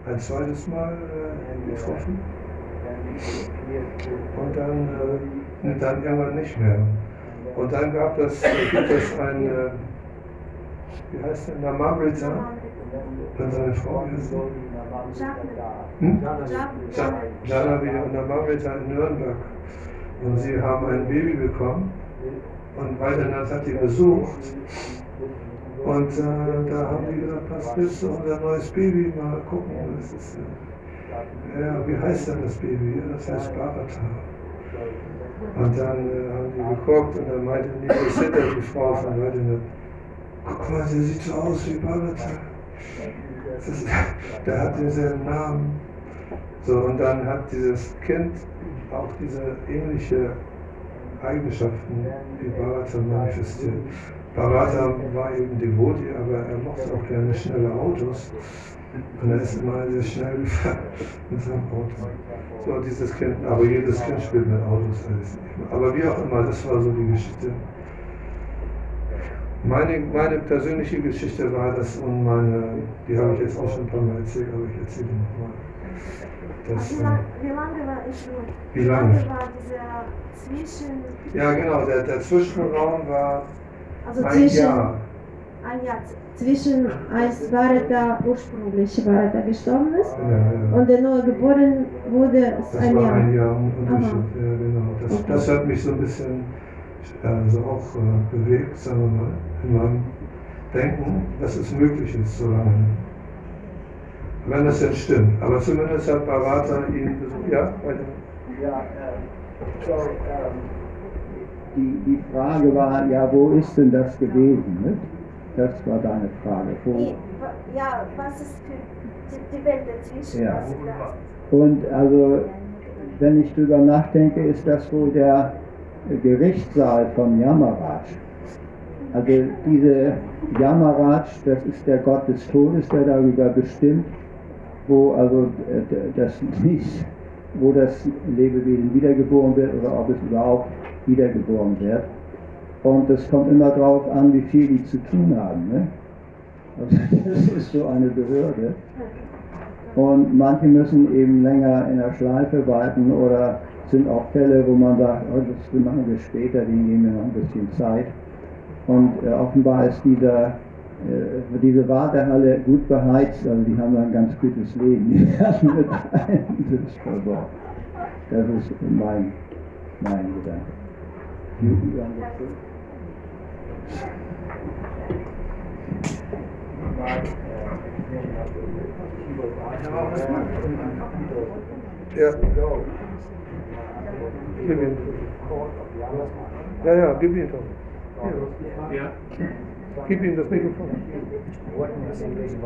ein zweites Mal äh, getroffen und dann, äh, dann irgendwann nicht mehr. Und dann gab es, gibt es ein, äh, wie heißt der, Namamrita, dann seine Frau, wie heißt hm? Janavi und Namamrita in Nürnberg. Und sie haben ein Baby bekommen und Weidenat hat die besucht und äh, da haben die gesagt, was willst du unser neues Baby mal gucken? Das ist, äh, ja, wie heißt denn das Baby? Das heißt Bharata. Und dann äh, haben die geguckt und dann meinte die Sitter, die Frau von Weidenat, guck mal, sie sieht so aus wie Bharata. Das, der hat denselben Namen. So, und dann hat dieses Kind auch diese ähnliche Eigenschaften wie Bharata manifestiert. Bharata war eben Devoti, aber er mochte auch gerne schnelle Autos. Und er ist immer sehr schnell gefahren mit seinem Auto. So, dieses Kind, aber jedes Kind spielt mit Autos. Aber wie auch immer, das war so die Geschichte. Meine, meine persönliche Geschichte war das und meine, die habe ich jetzt auch schon ein paar Mal erzählt, aber ich erzähle die nochmal. Das, wie, lang, wie lange war ich? Wie lange? war dieser Zwischen... Ja genau, der, der Zwischenraum war Also ein zwischen... Jahr. Ein Jahr. Zwischen, als Bharata ursprünglich Bharata gestorben ist Ja, ja. und der neu geboren wurde, ist Das ein war Jahr. ein Jahr Unterschied, Aha. ja genau. Das, Okay. das hat mich so ein bisschen also auch äh, bewegt, mal, in meinem Denken, dass es möglich ist, so lange. Wenn das denn stimmt. Aber zumindest hat Bharata ihn besucht. Ja, weiter. Ja, ähm, so, ähm, die, die Frage war, ja, wo ist denn das gewesen? Ne? Das war deine Frage. Wo, ja, was ist die, die Welt dazwischen? Ja. Und also, wenn ich drüber nachdenke, ist das wohl der Gerichtssaal von Yamaraj. Also diese Yamaraj, das ist der Gott des Todes, der darüber bestimmt, wo also das nicht, wo das Lebewesen wiedergeboren wird oder ob es überhaupt wiedergeboren wird. Und es kommt immer darauf an, wie viel die zu tun haben. Ne? Also das ist so eine Behörde. Und manche müssen eben länger in der Schleife warten oder sind auch Fälle, wo man sagt, oh, das machen wir später, die nehmen wir noch ein bisschen Zeit. Und äh, offenbar ist dieser äh, diese Wartehalle gut beheizt, also die haben ein ganz gutes Leben. Versorgt. Das ist mein, mein Gedanke. Ja. Gib ihn. Ja, ja, gib ihn doch. Ja. Gib ihm das Mikrofon.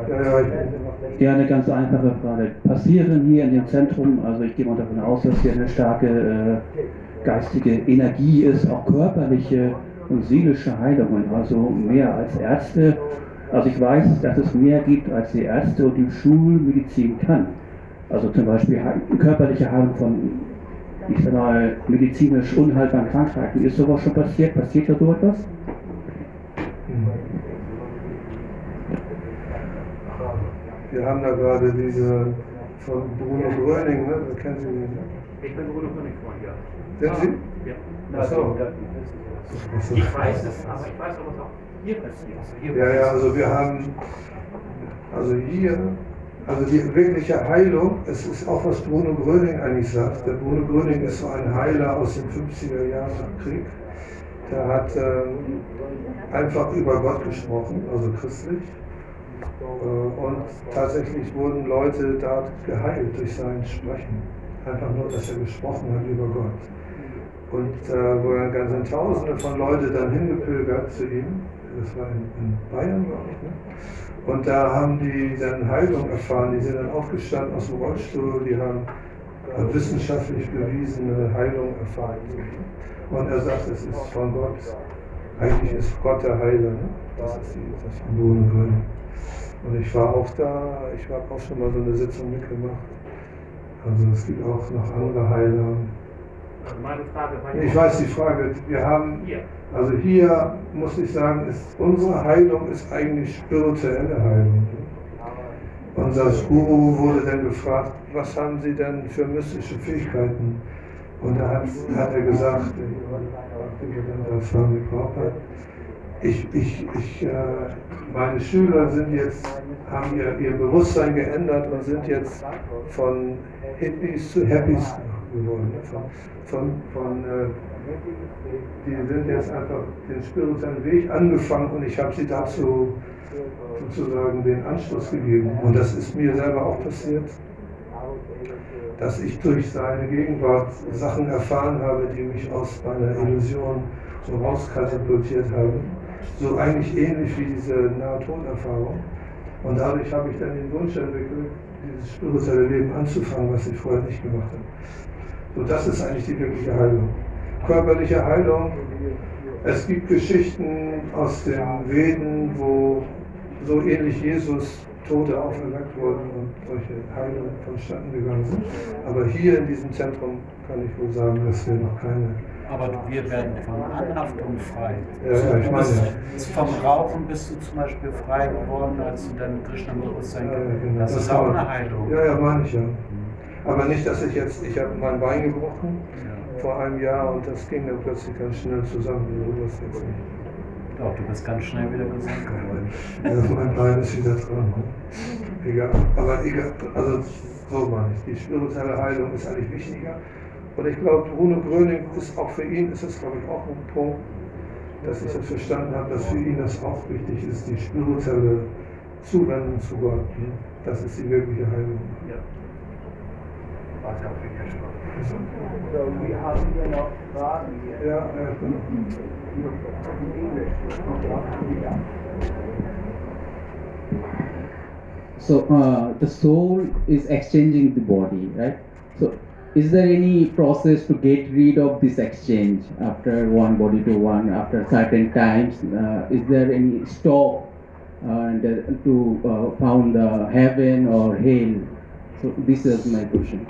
Ja, ja, ich, Ja, eine ganz einfache Frage. Passieren hier in dem Zentrum, also ich gehe mal davon aus, dass hier eine starke äh, geistige Energie ist, auch körperliche und seelische Heilungen, also mehr als Ärzte. Also ich weiß, dass es mehr gibt, als die Ärzte und die Schulmedizin kann. Also zum Beispiel he- körperliche Heilung von, ich sag mal, medizinisch unheilbaren Krankheiten. Ist sowas schon passiert? Passiert da so etwas? wir haben da gerade diese von Bruno Gröning, ne? Das kennen Sie nicht. Ich bin Bruno König-Freund, ja. Sind Sie? Ja. Ach so. Ach so. Ich weiß es, aber ich weiß auch, was auch hier passiert. Also hier Ja, ja, also wir haben, also hier, also die wirkliche Heilung, es ist auch was Bruno Gröning eigentlich sagt. Der Bruno Gröning ist so ein Heiler aus den 50er Jahren nach Krieg. Der hat ähm, einfach über Gott gesprochen, also christlich. Äh, Und tatsächlich wurden Leute da geheilt durch sein Sprechen. Einfach nur, dass er gesprochen hat über Gott. Und äh, wo dann ganz sind Tausende von Leuten dann hingepilgert zu ihm. Das war in, in Bayern, glaube ich. Ne? Und da haben die dann Heilung erfahren. Die sind dann aufgestanden aus dem Rollstuhl. Die haben äh, wissenschaftlich bewiesene Heilung erfahren. Und er sagt, es ist von Gott. Eigentlich ist Gott der Heiler. Ne? Das ist die, das drin. Und ich war auch da. Ich habe auch schon mal so eine Sitzung mitgemacht. Also es gibt auch noch andere Heiler. Also meine Frage war Ich weiß die Frage. Wir haben. Also hier muss ich sagen, ist, unsere Heilung ist eigentlich spirituelle Heilung. Unser Guru wurde dann gefragt, was haben Sie denn für mystische Fähigkeiten? Und da hat, hat er gesagt, ich, ich, ich, äh, meine Schüler sind jetzt, haben ihr, ihr Bewusstsein geändert und sind jetzt von Hippies zu Happies geworden. Von, von, von äh, die sind jetzt einfach den spirituellen Weg angefangen und ich habe sie dazu sozusagen den Anschluss gegeben. Und das ist mir selber auch passiert, dass ich durch seine Gegenwart Sachen erfahren habe, die mich aus meiner Illusion so rauskatapultiert haben. So eigentlich ähnlich wie diese Nahtoderfahrung. Und dadurch habe ich dann den Wunsch entwickelt, dieses spirituelle Leben anzufangen, was ich vorher nicht gemacht habe. So, das ist eigentlich die wirkliche Heilung. Körperliche Heilung. Es gibt Geschichten aus den Veden, wo so ähnlich Jesus Tote auferweckt wurden und solche Heilungen vonstatten gegangen sind. Aber hier in diesem Zentrum kann ich wohl sagen, dass wir noch keine. Aber wir werden von Anhaftung frei. Ja, ja, ich meine vom Rauchen bist du zum Beispiel frei geworden, als du dein Krishna-Bewusstsein Ja, ja, genau. Das ist auch eine Heilung. Ja, ja, meine ich ja. Aber nicht, dass ich jetzt, ich habe mein Bein gebrochen vor einem Jahr und das ging dann plötzlich ganz schnell zusammen. So was jetzt nicht. Doch, du bist ganz schnell wieder gesund geworden. Ja, mein Bein ist wieder dran. Ne? Egal. Aber egal, also so meine ich. Die spirituelle Heilung ist eigentlich wichtiger. Und ich glaube, Bruno Gröning ist auch für ihn, ist das glaube ich auch ein Punkt, dass ich das verstanden habe, dass für ihn das auch wichtig ist, die spirituelle Zuwendung zu Gott. Ne? Das ist die wirkliche Heilung. Ja. So, ja, genau. So uh, the soul is exchanging the body, right? So is there any process to get rid of this exchange after one body to one after certain times? Uh, is there any stop uh, and, uh, to uh, found the heaven or hell? So this is my question.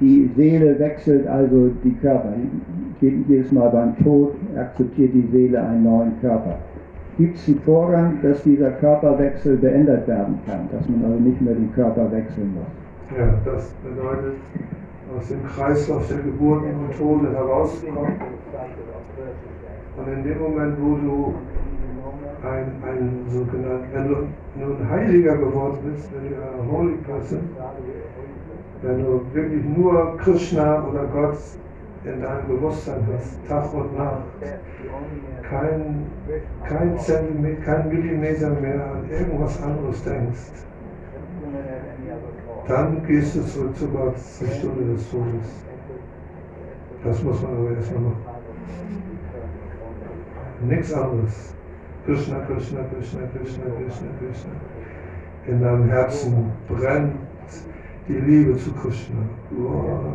Die, Seele wechselt also die Körper. Je- Jedes Mal beim Tod akzeptiert die Seele einen neuen Körper. Gibt es einen Vorgang, dass dieser Körperwechsel beendet werden kann, dass man also nicht mehr den Körper wechseln muss? Ja, das bedeutet, aus dem Kreislauf der Geburten und Tode herauszukommen. Und in dem Moment, wo du sogenannter, wenn du nun Heiliger geworden bist, wenn du ein Holy Person, wenn du wirklich nur Krishna oder Gott in deinem Bewusstsein hast, Tag und Nacht, kein, kein Zentimeter, kein Millimeter mehr an irgendwas anderes denkst, dann gehst du zurück zu Gott zur Stunde des Todes. Das muss man aber erstmal machen. Nichts anderes. Krishna, Krishna, Krishna, Krishna, Krishna, Krishna. In deinem Herzen brennt die Liebe zu Krishna. Wow.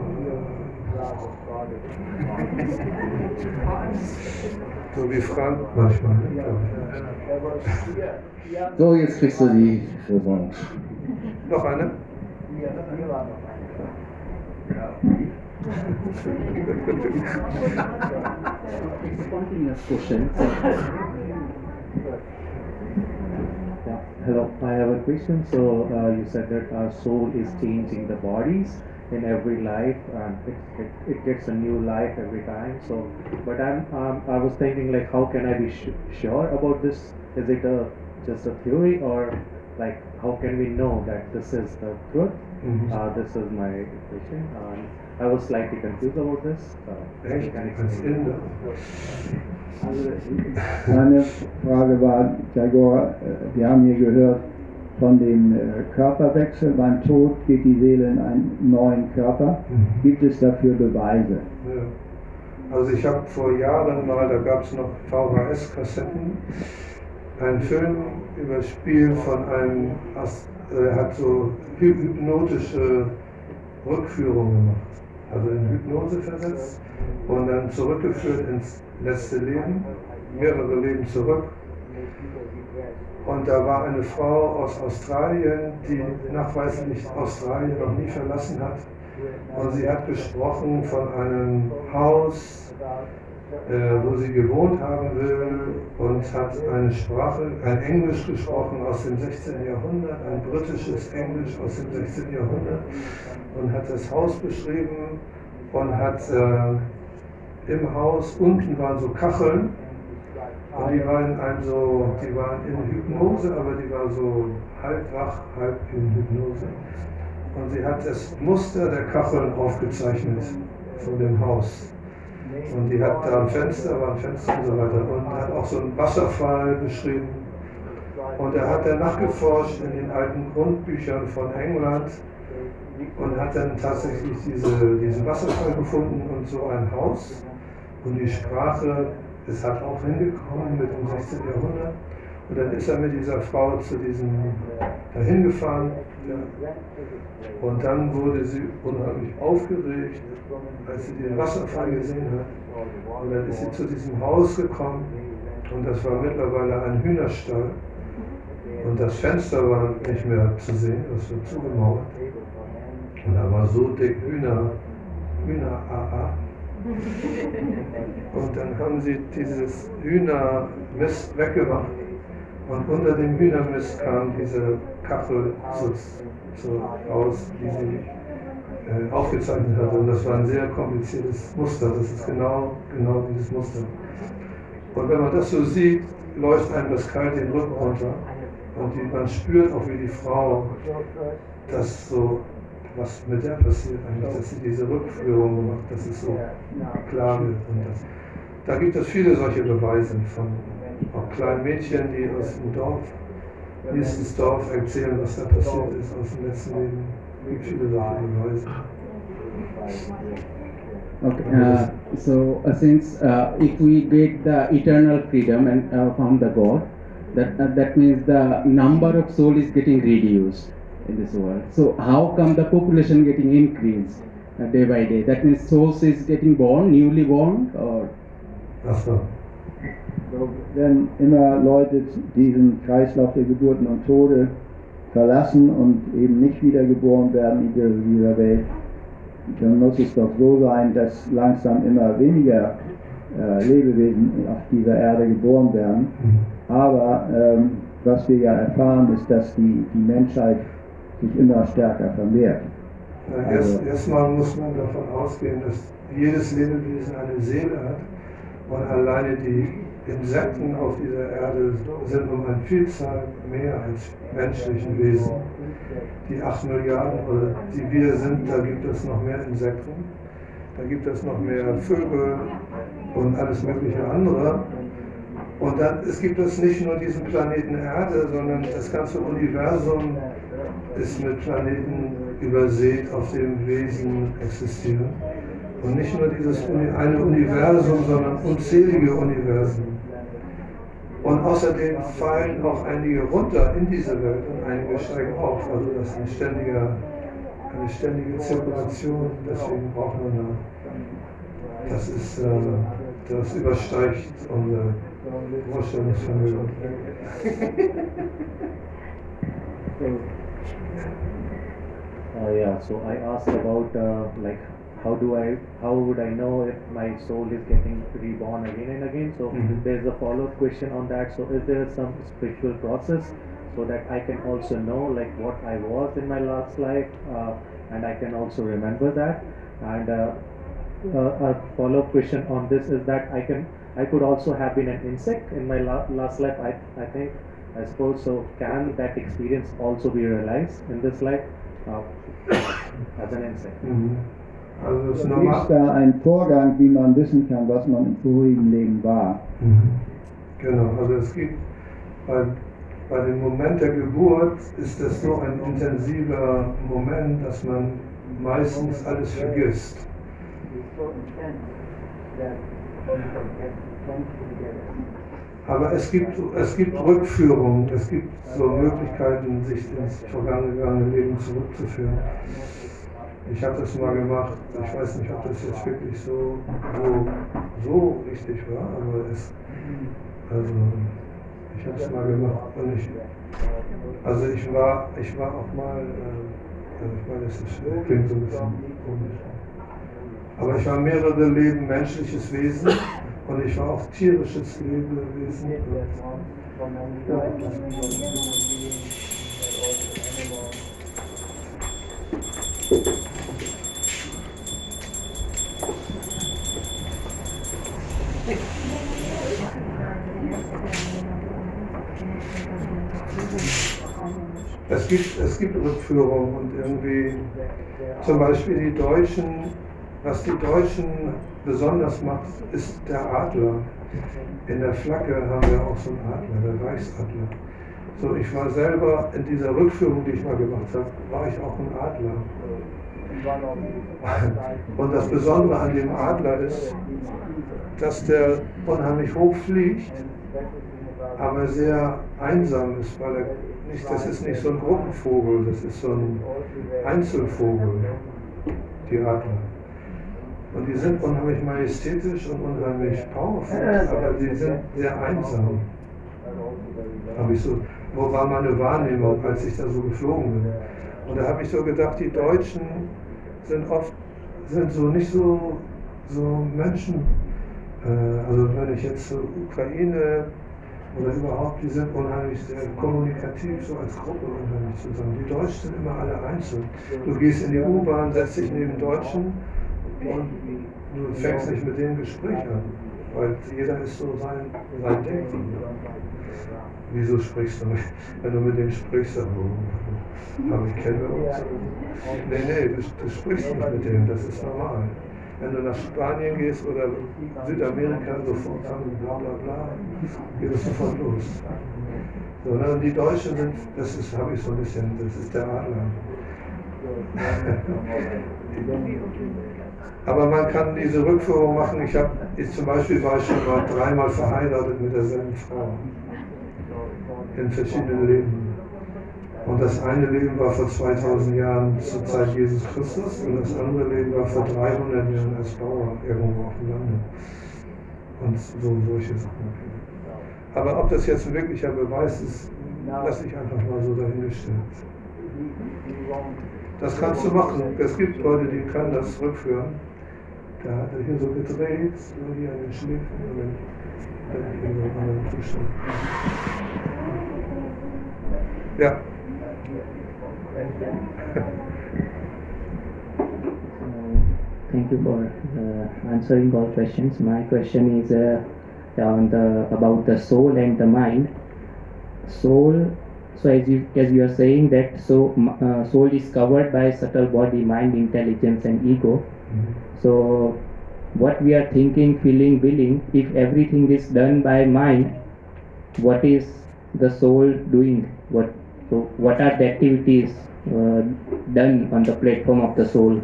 So wie Frank manchmal, ne. So, jetzt kriegst du die Revanche. Noch eine? Spontaneous question. Yeah. Hello, I have a question. So uh, you said that our soul is changing the bodies in every life, and it, it, it gets a new life every time. So, but I'm um, I was thinking like, how can I be sh- sure about this? Is it a just a theory, or like how can we know that this is the truth? Mhm. Uh, this is my question. Um, I was slightly confused about this. Uh, Meine Frage war, Tagore, äh, wir haben hier gehört von dem äh, Körperwechsel. Beim Tod geht die Seele in einen neuen Körper. Mhm. Gibt es dafür Beweise? Ja. Also ich habe vor Jahren mal, da gab es noch VHS-Kassetten, einen Film überspielt von einem, Ast- äh, er hat so hy- hypnotische Rückführungen gemacht. Also in Hypnose versetzt und dann zurückgeführt ins letzte Leben, mehrere Leben zurück. Und da war eine Frau aus Australien, die nachweislich Australien noch nie verlassen hat. Und sie hat gesprochen von einem Haus, äh, wo sie gewohnt haben will und hat eine Sprache, ein Englisch gesprochen aus dem 16. Jahrhundert, ein britisches Englisch aus dem 16. Jahrhundert und hat das Haus beschrieben und hat äh, im Haus, unten waren so Kacheln und die waren einem die waren in Hypnose, aber die waren so halb wach, halb in Hypnose. Und sie hat das Muster der Kacheln aufgezeichnet von dem Haus. Und die hat da ein Fenster, war ein Fenster und so weiter. Und hat auch so einen Wasserfall beschrieben. Und er hat dann nachgeforscht in den alten Grundbüchern von England und hat dann tatsächlich diese, diesen Wasserfall gefunden und so ein Haus. Und die Sprache, es hat auch hingekommen mit dem 16. Jahrhundert. Und dann ist er mit dieser Frau zu diesem dahin gefahren. Ja. Und dann wurde sie unheimlich aufgeregt, als sie den Wasserfall gesehen hat. Und dann ist sie zu diesem Haus gekommen und das war mittlerweile ein Hühnerstall. Und das Fenster war nicht mehr zu sehen, das war zugemauert. Und da war so dick Hühner, Hühner AA. Und dann haben sie dieses Hühnermist weggemacht. Und unter dem Hühnermist kam diese Kachel so, so raus, die sie äh, aufgezeichnet hatte. Und das war ein sehr kompliziertes Muster. Das ist genau, genau dieses Muster. Und wenn man das so sieht, läuft einem das kalt den Rücken runter. Und die, man spürt auch, wie die Frau das so, was mit der passiert eigentlich, dass sie diese Rückführung dass es so klar wird. Und das, da gibt es viele solche Beweise von auch kleinen Mädchen, die aus dem Dorf, nächstes Dorf erzählen, was da passiert ist aus dem letzten Leben. Es gibt viele solche Beweise. Okay, uh, so uh, since uh, if we get the eternal freedom and uh, from the God, that uh, that means the number of soul is getting reduced in this world. So how come the population getting increased uh, day by day? That means souls is getting born, newly born, or Ach so. So, wenn immer Leute diesen Kreislauf der Geburten und Tode verlassen und eben nicht wiedergeboren werden in dieser Welt, dann muss es doch so sein, dass langsam immer weniger äh, Lebewesen auf dieser Erde geboren werden. Aber ähm, was wir ja erfahren, ist, dass die, die Menschheit sich immer stärker vermehrt. Na, erst, erstmal muss man davon ausgehen, dass jedes Lebewesen eine Seele hat Und alleine die Insekten auf dieser Erde sind um ein Vielzahl mehr als menschlichen Wesen. Die 8 Milliarden oder die wir sind, da gibt es noch mehr Insekten, da gibt es noch mehr Vögel und alles mögliche andere. Und dann es gibt es nicht nur diesen Planeten Erde, sondern das ganze Universum ist mit Planeten übersät, auf dem Wesen existieren. Und nicht nur dieses eine Universum, sondern unzählige Universen. Und außerdem fallen auch einige runter in diese Welt und einige steigen auf. Also das ist ein ständiger, eine ständige Zirkulation, deswegen braucht man da. Das ist, äh, das übersteigt unser Vorstellungsvermögen. Uh, yeah, so I asked about uh, like how do I how would I know if my soul is getting reborn again and again? So Mhm. there's a follow up question on that. So is there some spiritual process so that I can also know like what I was in my last life uh, and I can also remember that? And uh, uh, a follow up question on this is that I can I could also have been an insect in my la- last life. I I think I suppose so. Can that experience also be realized in this life uh, as an insect? Mhm. Also das ist Ist da ein Vorgang, wie man wissen kann, was man im vorigen Leben war? Mhm. Genau, also es gibt bei, bei dem Moment der Geburt ist das so ein intensiver Moment, dass man meistens alles vergisst. Aber es gibt, es gibt Rückführungen, es gibt so Möglichkeiten, sich ins vergangene Leben zurückzuführen. Ich habe das mal gemacht, ich weiß nicht, ob das jetzt wirklich so, so, so richtig war, aber es, also, ich habe es mal gemacht und ich, also ich war, ich war auch mal, äh, also ich meine, ist, klingt so ein bisschen komisch, aber ich war mehrere Leben menschliches Wesen und ich war auch tierisches Lebewesen. Es gibt, es gibt Rückführungen und irgendwie, zum Beispiel die Deutschen, was die Deutschen besonders macht, ist der Adler. In der Flagge haben wir auch so einen Adler, der Reichsadler. So, ich war selber in dieser Rückführung, die ich mal gemacht habe, war ich auch ein Adler. Und das Besondere an dem Adler ist, dass der unheimlich hoch fliegt, aber sehr einsam ist, weil er nicht, das ist nicht so ein Gruppenvogel, das ist so ein Einzelvogel, die Adler. Und die sind unheimlich majestätisch und unheimlich powerful, aber die sind sehr einsam. Habe ich so, wo war meine Wahrnehmung, als ich da so geflogen bin? Und da habe ich so gedacht, die Deutschen sind oft, sind so nicht so, so Menschen, äh, also wenn ich jetzt so Ukraine oder überhaupt, die sind unheimlich sehr kommunikativ, so als Gruppe unheimlich zusammen. Die Deutschen sind immer alle einzeln. Du gehst in die U-Bahn, setzt dich neben Deutschen und du fängst nicht mit denen Gespräch an, weil jeder ist so sein, sein Ding. Wieso sprichst du nicht? Wenn du mit denen sprichst, dann oh, aber ich kenne uns. Nee, nee, du, du sprichst nicht mit denen, das ist normal. Wenn du nach Spanien gehst oder Südamerika, sofort sagen bla bla bla, geht es sofort los. So, ne? Und die Deutschen sind, das ist, habe ich so ein bisschen, das ist der Adler. Aber man kann diese Rückführung machen. Ich habe, zum Beispiel war ich schon mal dreimal verheiratet mit derselben Frau. In verschiedenen Leben. Und das eine Leben war vor 2000 Jahren zur Zeit Jesus Christus und das andere Leben war vor 300 Jahren als Bauer irgendwo auf dem Lande. Und so solche Sachen. Aber ob das jetzt ein wirklicher Beweis ist, lasse ich einfach mal so dahingestellt. Das kannst du machen. Es gibt Leute, die können das rückführen. Da hat er hier so gedreht, so hier an den Schläfen und dann dann in so einem anderen Zustand. Ja. thank you for uh, answering all questions. My question is uh, on the about the soul and the mind. Soul. So as you as you are saying that so uh, soul is covered by subtle body, mind, intelligence, and ego. So what we are thinking, feeling, willing, if everything is done by mind, what is the soul doing? What so what are the activities uh, done on the platform of the soul?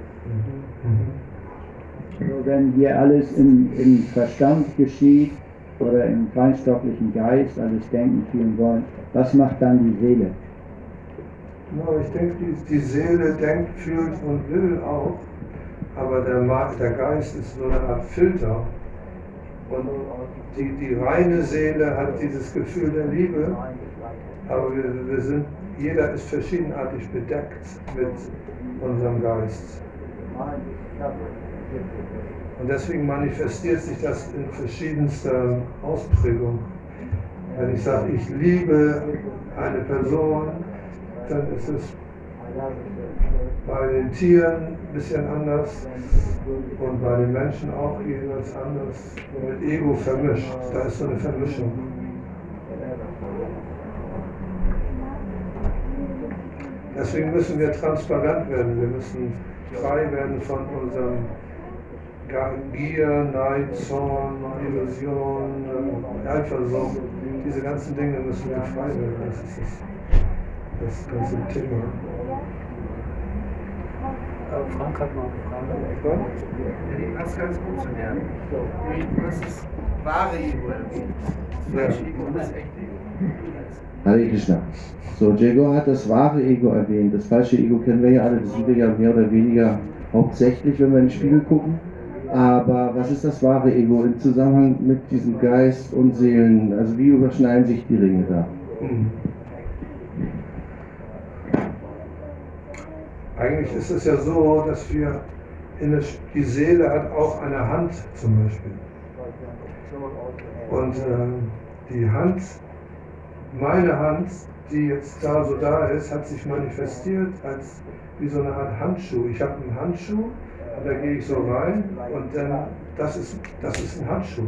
Also wenn hier alles im, im Verstand geschieht oder im feinstofflichen Geist, alles denken, fühlen wollen, was macht dann die Seele? No, ich denke, die, die Seele denkt, fühlt und will auch, aber der, der Geist ist so eine Art Filter. Und die, die reine Seele hat dieses Gefühl der Liebe, aber wir, wir sind, jeder ist verschiedenartig bedeckt mit unserem Geist. Und deswegen manifestiert sich das in verschiedenster Ausprägung. Wenn ich sage, ich liebe eine Person, dann ist es bei den Tieren ein bisschen anders und bei den Menschen auch jeweils anders. Mit Ego vermischt. Da ist so eine Vermischung. Deswegen müssen wir transparent werden. Wir müssen frei werden von unserem Gier, Neid, Zorn, Illusion, äh, Eifersucht. Diese ganzen Dinge müssen wir frei werden. Das ist das, das ganze Thema. Äh, Frank hat noch eine Frage. Ja, Das ganz gut zu lernen. Was ist wahre Ego? Falsche Ego und das echte Ego. Hare Krishna. So, Diego hat das wahre Ego erwähnt. Das falsche Ego kennen wir ja alle, das sind wir ja mehr oder weniger hauptsächlich, wenn wir in den Spiegel gucken. Aber was ist das wahre Ego im Zusammenhang mit diesem Geist und Seelen? Also wie überschneiden sich die Ringe da? Eigentlich ist es ja so, dass wir in der, die Seele hat auch eine Hand zum Beispiel. Und äh, die Hand, meine Hand, die jetzt da so da ist, hat sich manifestiert als wie so eine Art Handschuh. Ich habe einen Handschuh, da gehe ich so rein und dann, das ist, das ist ein Handschuh.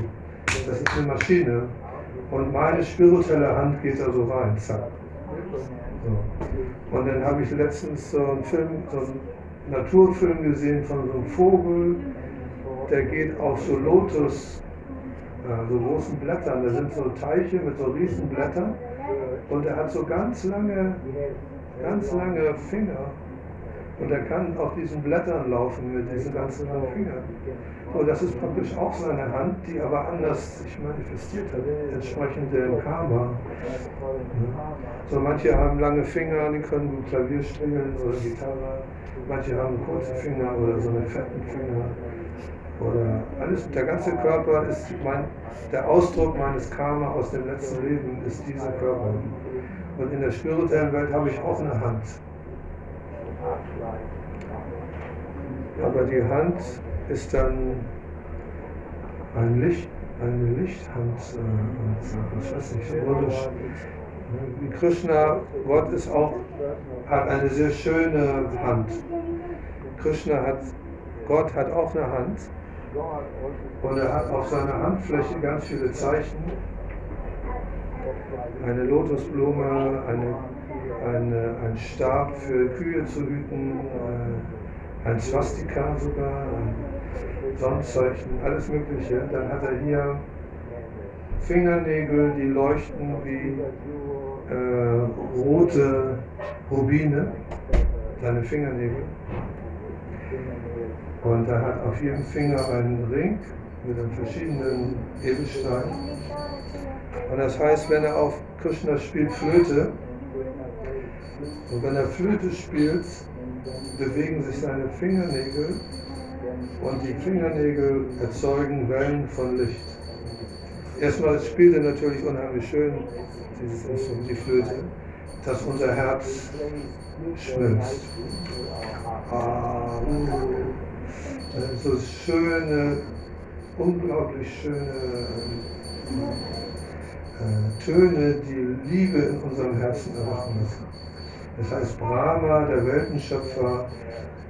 Das ist eine Maschine. Und meine spirituelle Hand geht da so rein, zack. So. Und dann habe ich letztens so einen Film, so einen Naturfilm gesehen von so einem Vogel, der geht auf so Lotus, äh, so großen Blättern. Da sind so Teiche mit so riesen Blättern und er hat so ganz lange, ganz lange Finger. Und er kann auf diesen Blättern laufen mit diesen ganz langen Fingern. So, das ist praktisch auch seine Hand, die aber anders sich manifestiert hat, entsprechend dem Karma. So, manche haben lange Finger, die können gut Klavier spielen oder Gitarre. Manche haben kurze Finger oder so einen fetten Finger. Oder alles, der ganze Körper ist mein, der Ausdruck meines Karma aus dem letzten Leben ist dieser Körper. Und in der spirituellen Welt habe ich auch eine Hand. Aber die Hand ist dann ein Licht, eine Lichthand, äh, weiß ich, symbolisch. Wie Krishna, Gott ist auch, hat eine sehr schöne Hand. Krishna hat, Gott hat auch eine Hand und er hat auf seiner Handfläche ganz viele Zeichen. Eine Lotusblume, eine, eine, ein Stab für Kühe zu hüten, äh, ein Swastika sogar, ein Sonnenzeichen, alles Mögliche. Dann hat er hier Fingernägel, die leuchten wie äh, rote Rubine, seine Fingernägel. Und er hat auf jedem Finger einen Ring mit den verschiedenen Edelsteinen. Und das heißt, wenn er auf Krishna spielt Flöte, und wenn er Flöte spielt, bewegen sich seine Fingernägel und die Fingernägel erzeugen Wellen von Licht. Erstmal spielt er natürlich unheimlich schön, dieses Instrument, die Flöte, dass unser Herz schmilzt. Ah, so schöne, unglaublich schöne äh, Töne, die Liebe in unserem Herzen erwachen lassen. Das heißt, Brahma, der Weltenschöpfer,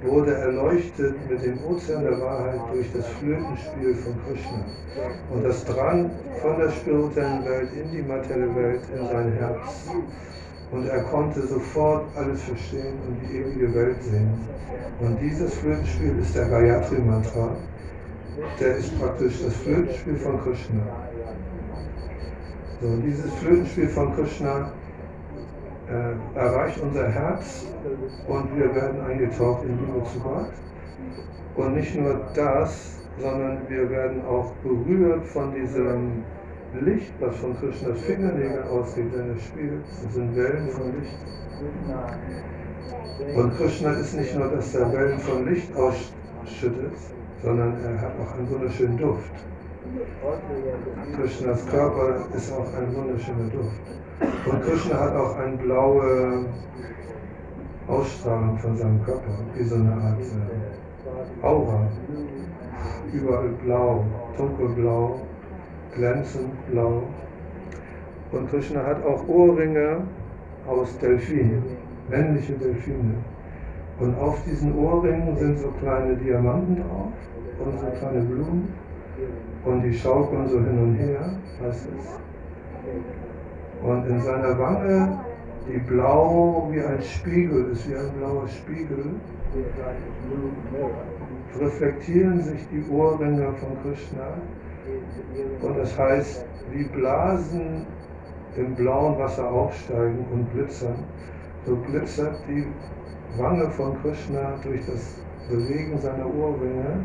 wurde erleuchtet mit dem Ozean der Wahrheit durch das Flötenspiel von Krishna. Und das drang von der spirituellen Welt in die materielle Welt, in sein Herz. Und er konnte sofort alles verstehen und die ewige Welt sehen. Und dieses Flötenspiel ist der Gayatri Mantra. Der ist praktisch das Flötenspiel von Krishna. So, dieses Flötenspiel von Krishna äh, erreicht unser Herz und wir werden eingetaucht in Liebe zu Gott. Und nicht nur das, sondern wir werden auch berührt von diesem Licht, was von Krishnas Fingernägel ausgeht, wenn er spielt. Das sind Wellen von Licht. Und Krishna ist nicht nur, dass er Wellen von Licht ausschüttet, sondern er hat auch einen wunderschönen Duft. Krishnas Körper ist auch ein wunderschöner Duft. Und Krishna hat auch eine blaue Ausstrahlung von seinem Körper, wie so eine Art äh, Aura. Überall blau, dunkelblau, glänzend blau. Und Krishna hat auch Ohrringe aus Delfinen, männliche Delfine. Und auf diesen Ohrringen sind so kleine Diamanten drauf und so kleine Blumen. Und die schaukeln so hin und her, heißt es. Und in seiner Wange, die blau wie ein Spiegel ist, wie ein blauer Spiegel, reflektieren sich die Ohrringe von Krishna. Und das heißt, wie Blasen im blauen Wasser aufsteigen und glitzern, so glitzert die Wange von Krishna durch das Bewegen seiner Ohrringe.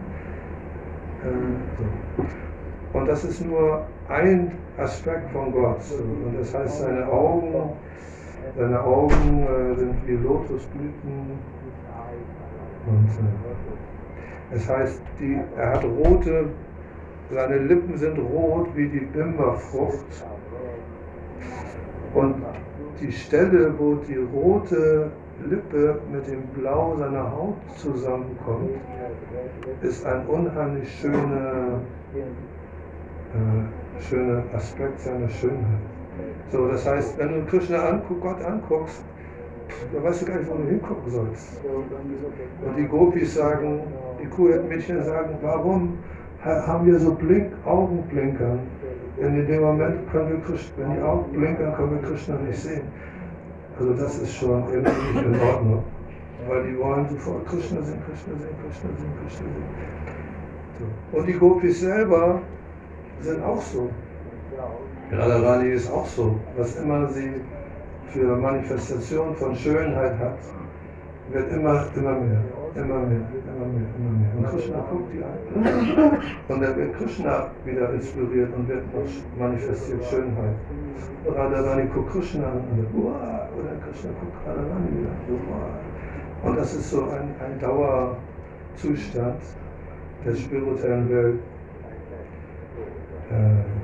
Äh, und das ist nur ein Aspekt von Gott. Und das heißt, seine Augen, seine Augen äh, sind wie Lotusblüten. Und äh, es heißt, die, er hat rote, seine Lippen sind rot wie die Bimberfrucht. Und die Stelle, wo die rote Lippe mit dem Blau seiner Haut zusammenkommt, ist ein unheimlich schöner, äh, schöner Aspekt seiner Schönheit. So, das heißt, wenn du Krishna anguck, Gott anguckst, dann weißt du gar nicht, wo du hingucken sollst. Und die Gopis sagen, die Kuhhirtenmädchen sagen, warum haben wir so Blink, Augenblinkern? Denn in dem Moment können wir Krishna, wenn die Augen blinkern, können wir Krishna nicht sehen. Also das ist schon irgendwie nicht in Ordnung. Weil die wollen sofort Krishna sehen, Krishna sehen, Krishna sehen, Krishna sehen. Und die Gopis selber sind auch so. Radharani ist auch so. Was immer sie für Manifestation von Schönheit hat, wird immer, immer mehr, immer mehr, immer mehr, immer mehr. Und Krishna guckt die an. Und dann wird Krishna wieder inspiriert und wird noch manifestiert Schönheit. Radharani guckt Krishna an und sagt, wow, oder Krishna guckt Radharani wieder, wow. Und das ist so ein, ein Dauerzustand der spirituellen Welt. Äh,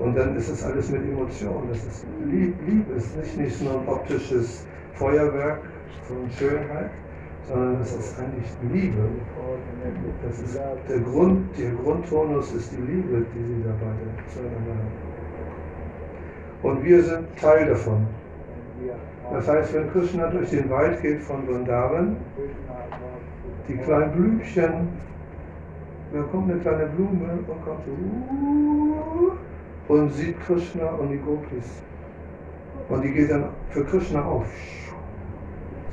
und dann ist es alles mit Emotionen. Das ist Liebe, ist nicht, nicht nur ein optisches Feuerwerk von Schönheit, sondern es ist eigentlich Liebe. Das ist der Grund, der Grundtonus ist die Liebe, die sie da beide zueinander haben. Und wir sind Teil davon. Das heißt, wenn Krishna durch den Wald geht von Vrindavan, die kleinen Blümchen, da kommt eine kleine Blume und kommt so und sieht Krishna und die Gopis. Und die geht dann für Krishna auf.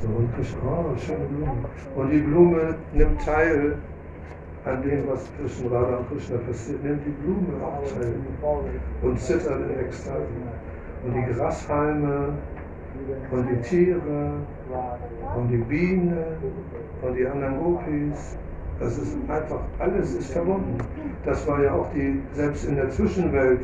So, und Krishna, oh, schöne Blume. Und die Blume nimmt teil an dem, was zwischen Radha und Krishna passiert, nimmt die Blume auch teil und zittert in Ekstase. Und die Grashalme und die Tiere und die Bienen und die anderen Gopis, das ist einfach, alles ist verbunden. Das war ja auch die, selbst in der Zwischenwelt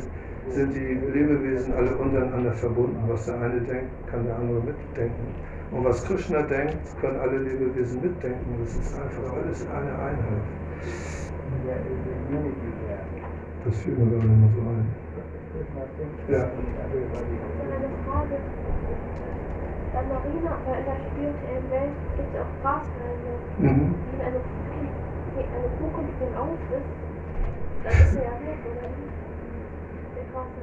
sind die Lebewesen alle untereinander verbunden. Was der eine denkt, kann der andere mitdenken. Und was Krishna denkt, können alle Lebewesen mitdenken. Das ist einfach alles eine Einheit. Das fühlt man gar nicht mehr so ein. Ja. Bei Marina, der spirituellen Welt gibt es auch Grashalme. Mhm. Wenn eine, kommt den auf ist, dann ist ja weg, oder nicht?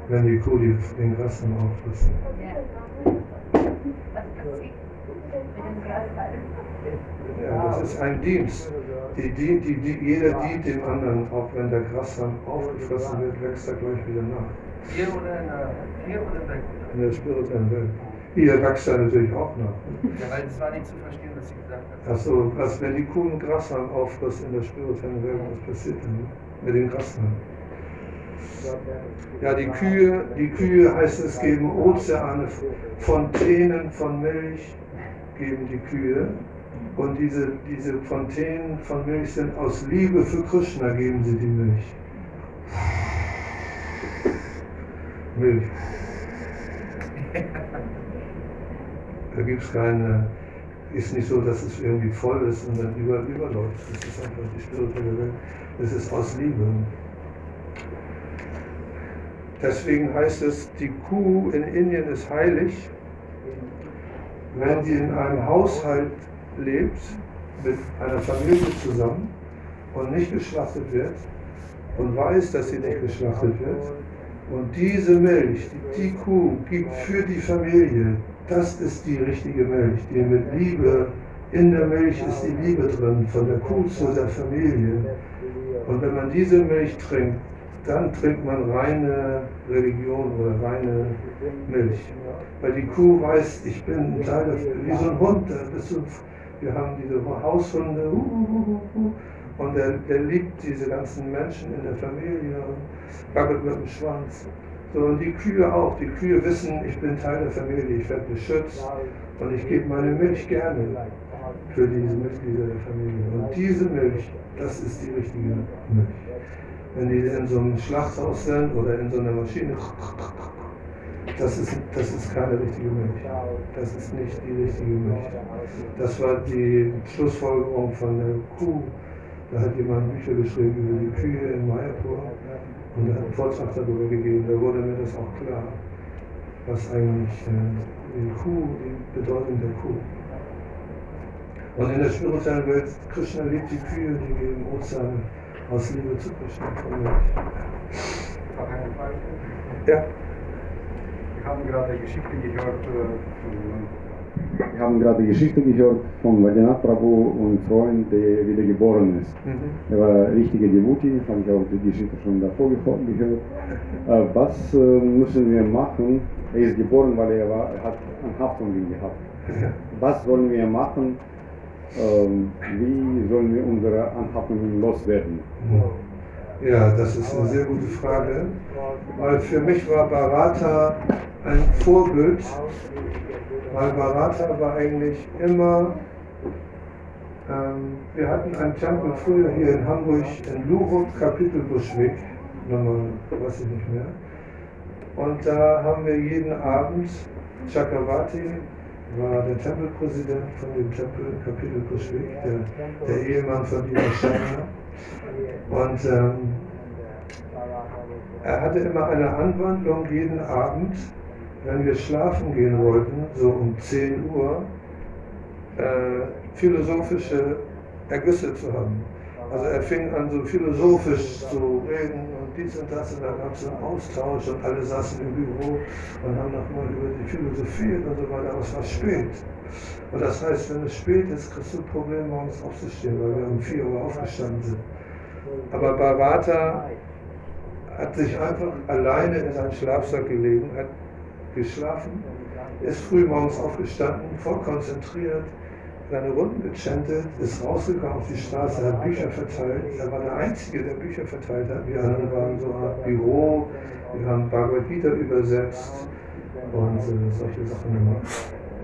Wenn die Kuh die, den Gras dann auffrisst. Ja, das ist ein Dienst. Die, die, die, die, jeder dient dem anderen, auch wenn der Grashalm aufgefressen wird, wächst er gleich wieder nach. Hier oder in der, hier oder in der In der spirituellen Welt. Hier wächst er natürlich auch nach. Ja, weil es war nicht zu verstehen, was sie gesagt hat. Achso, was, wenn die Kuh einen Grashalm auffrisst in der spirituellen Welt, was passiert dann mit dem Grashalm? Ja, die Kühe, die Kühe heißt es, geben Ozeane, Fontänen von Milch geben die Kühe. Und diese, diese Fontänen von Milch sind aus Liebe für Krishna geben sie die Milch. Milch. Da gibt es keine, ist nicht so, dass es irgendwie voll ist und dann über, überläuft. Das ist einfach die spirituelle Welt. Das ist aus Liebe. Deswegen heißt es, die Kuh in Indien ist heilig, wenn sie in einem Haushalt lebt, mit einer Familie zusammen und nicht geschlachtet wird und weiß, dass sie nicht geschlachtet wird. Und diese Milch, die, die Kuh gibt für die Familie, das ist die richtige Milch, die mit Liebe, in der Milch ist die Liebe drin, von der Kuh zu der Familie. Und wenn man diese Milch trinkt, dann trinkt man reine Religion oder reine Milch. Weil die Kuh weiß, ich bin ein Teil dafür, wie so ein Hund. Wir haben diese Haushunde, und der, der liebt diese ganzen Menschen in der Familie und wackelt mit dem Schwanz. So, und die Kühe auch. Die Kühe wissen, ich bin Teil der Familie, ich werde beschützt und ich gebe meine Milch gerne für diese Mitglieder der Familie. Und diese Milch, das ist die richtige Milch. Wenn die in so einem Schlachthaus sind oder in so einer Maschine, das ist, das ist keine richtige Milch. Das ist nicht die richtige Milch. Das war die Schlussfolgerung von der Kuh. Da hat jemand Bücher geschrieben über die Kühe in Mayapur und hat einen Vortrag darüber gegeben. Da wurde mir das auch klar, was eigentlich äh, die Kuh, die Bedeutung der Kuh. Und in der spirituellen Welt, Krishna liebt die Kühe, die geben Ozeane aus Liebe zu Krishna von Milch. Ja. Wir haben gerade Geschichte gehört, äh, von- wir haben gerade Geschichte gehört von Vajanath Prabhu und Freund, der wieder geboren ist. Mhm. Er war ein richtiger Devotee, habe ich auch die Geschichte schon davor gehört. Äh, Was äh, müssen wir machen? Er ist geboren, weil er, war, er hat Anhaftungen gehabt. Was sollen wir machen? Ähm, Wie sollen wir unsere Anhaftungen loswerden? Ja, das ist eine sehr gute Frage, weil für mich war Bharata ein Vorbild, weil Bharata war eigentlich immer, ähm, wir hatten einen Tempel früher hier in Hamburg, in Lurup, Kapitel Buschwig, Nummer, weiß ich nicht mehr, und da haben wir jeden Abend, Chakravarti war der Tempelpräsident von dem Tempel Kapitel Buschwig, der, der Ehemann von Dina Steiner. Und ähm, er hatte immer eine Anwandlung jeden Abend, wenn wir schlafen gehen wollten, so um 10 Uhr, äh, philosophische Ergüsse zu haben. Also er fing an, so philosophisch zu reden und dies und das und da gab es einen Austausch und alle saßen im Büro und haben nochmal über die Philosophie und so weiter, aber es war spät. Und das heißt, wenn es spät ist, kriegst du ein Problem, morgens aufzustehen, weil wir um 4 Uhr aufgestanden sind. Aber Bharata hat sich einfach alleine in seinen Schlafsack gelegen, hat geschlafen, ist früh morgens aufgestanden, voll konzentriert, seine Runden gechantet, ist rausgegangen auf die Straße, hat Bücher verteilt. Er war der Einzige, der Bücher verteilt hat. Wir anderen waren so eine Art Büro, wir haben Bhagavad Gita übersetzt und äh, solche Sachen gemacht.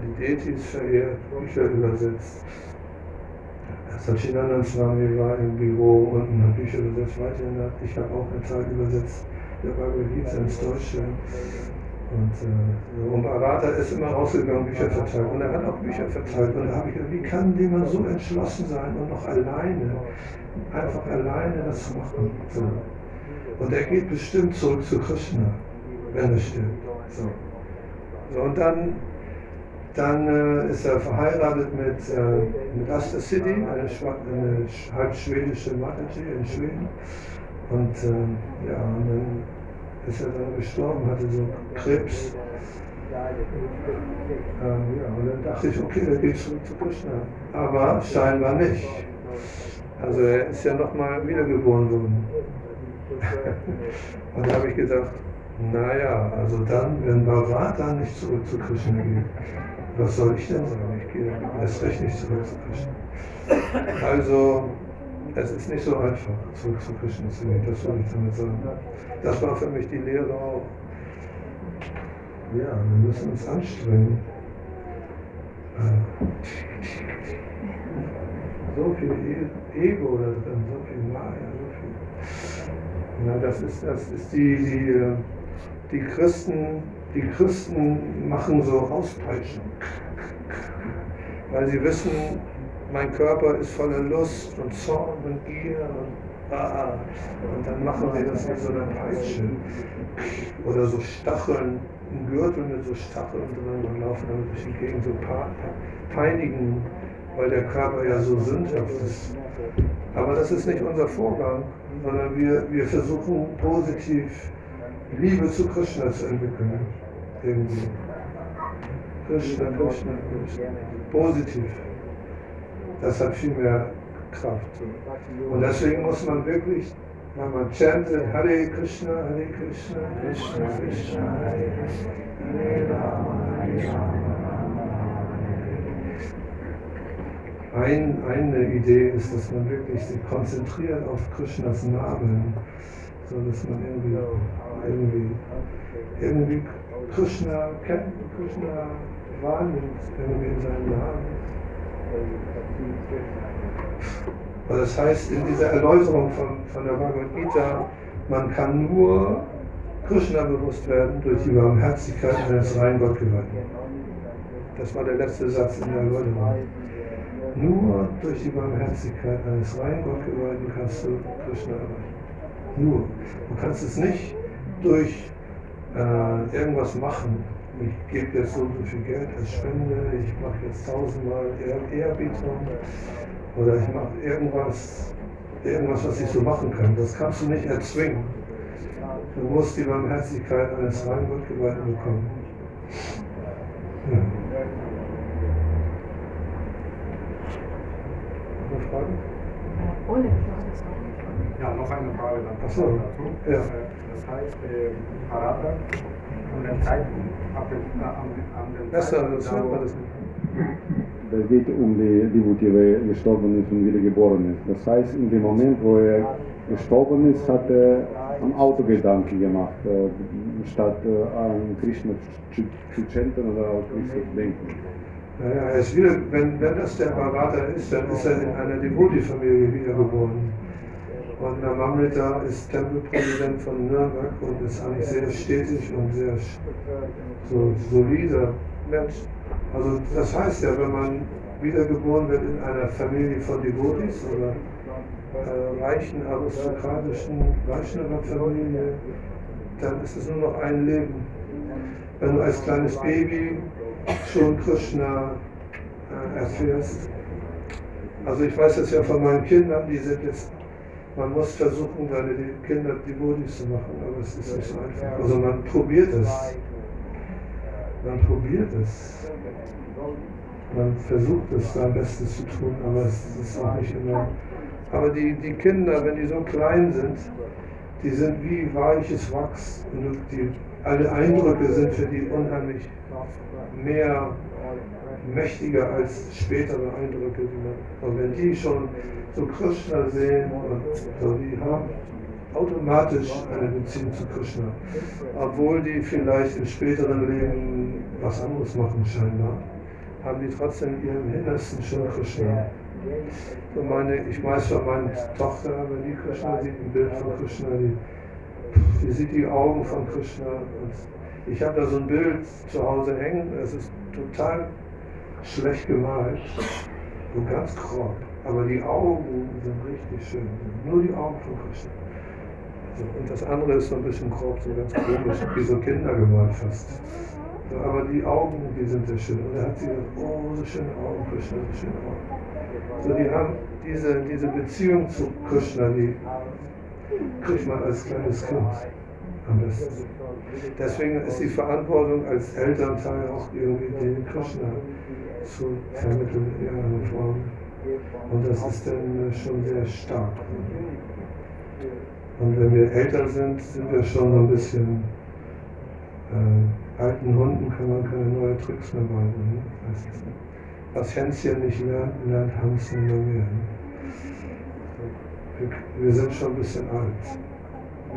Die Deities verehrt, Bücher übersetzt. Satchidanand Swami war im Büro unten hat Bücher übersetzt, weiterhin ich habe auch eine Zeit übersetzt, der Bhagavad Gita ins Deutsche. Und, äh, und Bharata ist immer rausgegangen, Bücher verteilt. Und er hat auch Bücher verteilt. Und da habe ich gedacht, wie kann jemand so entschlossen sein und noch alleine, einfach alleine das machen? So. Und er geht bestimmt zurück zu Krishna, wenn er stirbt. So. So, und dann, dann äh, ist er verheiratet mit, äh, mit Asta City, eine, eine halb schwedische Mataji in Schweden. Und äh, ja, und dann ist er dann gestorben, hatte so Krebs. Ähm, ja, und dann dachte ich, okay, er geht zurück zu Krishna. Aber scheinbar nicht. Also er ist ja nochmal wiedergeboren worden. und da habe ich gedacht, naja, also dann, wenn Bharata nicht zurück zu Krishna geht, was soll ich denn sagen? Ich gehe erst recht nicht zurück zu Krishna. Also, es ist nicht so einfach, zurück zu Krishna zu gehen, das soll ich damit sagen. Das war für mich die Lehre auch. Ja, wir müssen uns anstrengen. Äh, so viel E- Ego da drin, so viel Maya, so viel. Na, das ist, das ist die, die, äh, die Christen, die Christen machen so Auspeitschen. Weil sie wissen, mein Körper ist voller Lust und Zorn und Gier und ah, und dann machen sie das mit so einer Peitsche. Oder so Stacheln, ein Gürtel mit so Stacheln drin und laufen dann durch die Gegend so peinigen, weil der Körper ja so sündhaft ist. Aber das ist nicht unser Vorgang, sondern wir, wir versuchen positiv Liebe zu Krishna zu entwickeln. Irgendwie. Krishna, Krishna, Krishna. Positiv. Das hat viel mehr Kraft. Und deswegen muss man wirklich, wenn man chantet, Hare Krishna, Hare Krishna, Krishna Krishna, Hare Hare Rama, Hare Rama, Ein, eine Idee ist, dass man wirklich sich konzentriert auf Krishnas Namen, so dass man irgendwie, irgendwie, irgendwie Krishna kennt, Krishna wahrnimmt, irgendwie in seinem Namen. Und das heißt, in dieser Erläuterung von, von der Bhagavad Gita, man kann nur Krishna bewusst werden durch die Barmherzigkeit eines rein Gottgeweihten. Das war der letzte Satz in der Erläuterung. Nur durch die Barmherzigkeit eines rein Gottgeweihten kannst du Krishna erreichen. Nur. Du kannst es nicht durch äh, irgendwas machen, ich gebe jetzt so und so viel Geld als Spende, ich mache jetzt tausendmal Ehrbietung oder ich mache irgendwas, irgendwas, was ich so machen kann. Das kannst du nicht erzwingen. Du musst die Barmherzigkeit eines rein Gottgeweihten bekommen. Ja. Noch Fragen? Ohne Ja, noch eine Frage dann. Ach so. dazu. Ja. Das heißt, äh, Parada von dem Zeitpunkt das da, hört wo- man das nicht. Das geht um die Devotee, wer gestorben ist und wieder geboren ist. Das heißt, in dem Moment, wo er gestorben ist, hat er an Autogedanken gemacht, äh, statt äh, an Krishna zu chanten oder an Krishna zu denken. Naja, er ist wieder, wenn, wenn das der Bharata ist, dann ist er in einer Devotee-Familie wiedergeboren. Und Namamrita ist Tempelpräsident von Nürnberg und ist eigentlich sehr stetig und sehr so solider Mensch. Also das heißt ja, wenn man wiedergeboren wird in einer Familie von Devotis oder äh, reichen, aristokratischen Vaishnava-Familie, dann ist es nur noch ein Leben. Wenn du als kleines Baby schon Krishna äh, erfährst. Also ich weiß das ja von meinen Kindern, die sind jetzt, man muss versuchen, seine Kinder Devotis zu machen, aber es ist nicht so einfach. Also man probiert es. Man probiert es. Man versucht es sein Bestes zu tun, aber es ist auch nicht immer. Aber die, die Kinder, wenn die so klein sind, die sind wie weiches Wachs. Und die, alle Eindrücke sind für die unheimlich mehr mächtiger als spätere Eindrücke. Die man, und wenn die schon so Krishna sehen, und so, die haben automatisch eine Beziehung zu Krishna. Obwohl die vielleicht im späteren Leben was anderes machen scheinbar, haben die trotzdem in ihrem Innersten schon Krishna. So meine, ich weiß von meiner Tochter, wenn die Krishna sieht, ein Bild von Krishna, die, die sieht die Augen von Krishna. Und ich habe da so ein Bild zu Hause hängen, es ist total schlecht gemalt, so ganz grob. Aber die Augen sind richtig schön. Nur die Augen von Krishna. So, und das andere ist so ein bisschen grob, so ganz komisch, wie so Kinder gemalt fast. So, aber die Augen, die sind sehr schön. Und er hat sie gesagt, oh, so schöne Augen, Krishna, so schöne Augen. So, die haben diese, diese Beziehung zu Krishna, die kriegt man als kleines Kind. am besten. Deswegen ist die Verantwortung als Elternteil auch irgendwie den Krishna zu vermitteln in irgendeiner Form. Und das ist dann schon sehr stark. Und wenn wir älter sind, sind wir schon ein bisschen äh, alten Hunden kann man keine neuen Tricks mehr beibringen. Ne? Was Hänschen nicht lernt, lernt Hans immer mehr. Ne? Wir, wir, sind schon ein bisschen alt.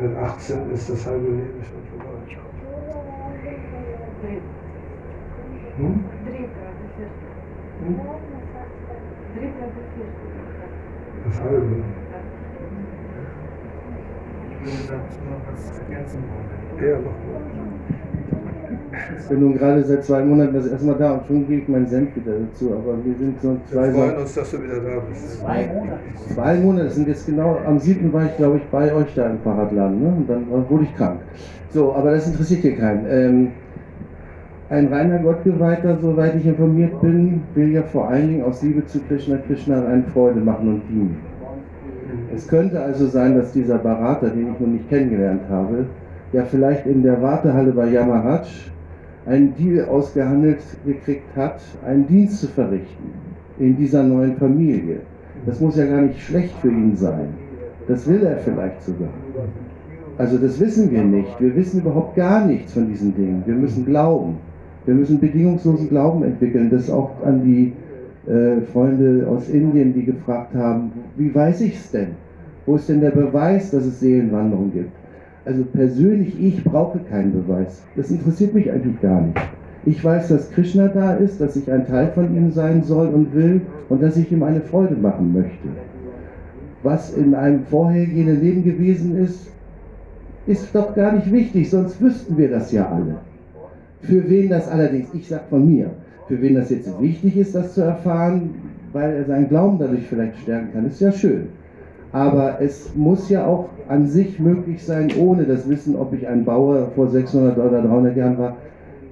Mit 18 ist das halbe Leben schon vorbei. Hm? Hm? Das halbe. Ich würde dazu noch was ergänzen wollen. Ja, mach mal. Ich bin nun gerade seit zwei Monaten das erste Mal da und schon gebe ich meinen Senf wieder dazu, aber wir sind so zwei Wir freuen uns, dass du wieder da bist. Zwei Monate. Zwei Monate, sind jetzt genau, am 7. war ich glaube ich bei euch da im Fahrradladen, ne? und dann wurde ich krank. So, aber das interessiert hier keinen. Ähm, ein reiner Gottgeweihter, soweit ich informiert bin, will ja vor allen Dingen aus Liebe zu Krishna Krishna eine Freude machen und dienen. Es könnte also sein, dass dieser Berater, den ich noch nicht kennengelernt habe, ja vielleicht in der Wartehalle bei Yamaraj einen Deal ausgehandelt gekriegt hat, einen Dienst zu verrichten in dieser neuen Familie. Das muss ja gar nicht schlecht für ihn sein. Das will er vielleicht sogar. Also das wissen wir nicht. Wir wissen überhaupt gar nichts von diesen Dingen. Wir müssen glauben. Wir müssen bedingungslosen Glauben entwickeln. Das auch an die äh, Freunde aus Indien, die gefragt haben, wie weiß ich es denn? Wo ist denn der Beweis, dass es Seelenwanderung gibt? Also persönlich, ich brauche keinen Beweis. Das interessiert mich eigentlich gar nicht. Ich weiß, dass Krishna da ist, dass ich ein Teil von ihm sein soll und will und dass ich ihm eine Freude machen möchte. Was in einem vorhergehenden Leben gewesen ist, ist doch gar nicht wichtig, sonst wüssten wir das ja alle. Für wen das allerdings, ich sag von mir, für wen das jetzt wichtig ist, das zu erfahren, weil er seinen Glauben dadurch vielleicht stärken kann, ist ja schön. Aber es muss ja auch an sich möglich sein, ohne das Wissen, ob ich ein Bauer vor 600 oder 300 Jahren war.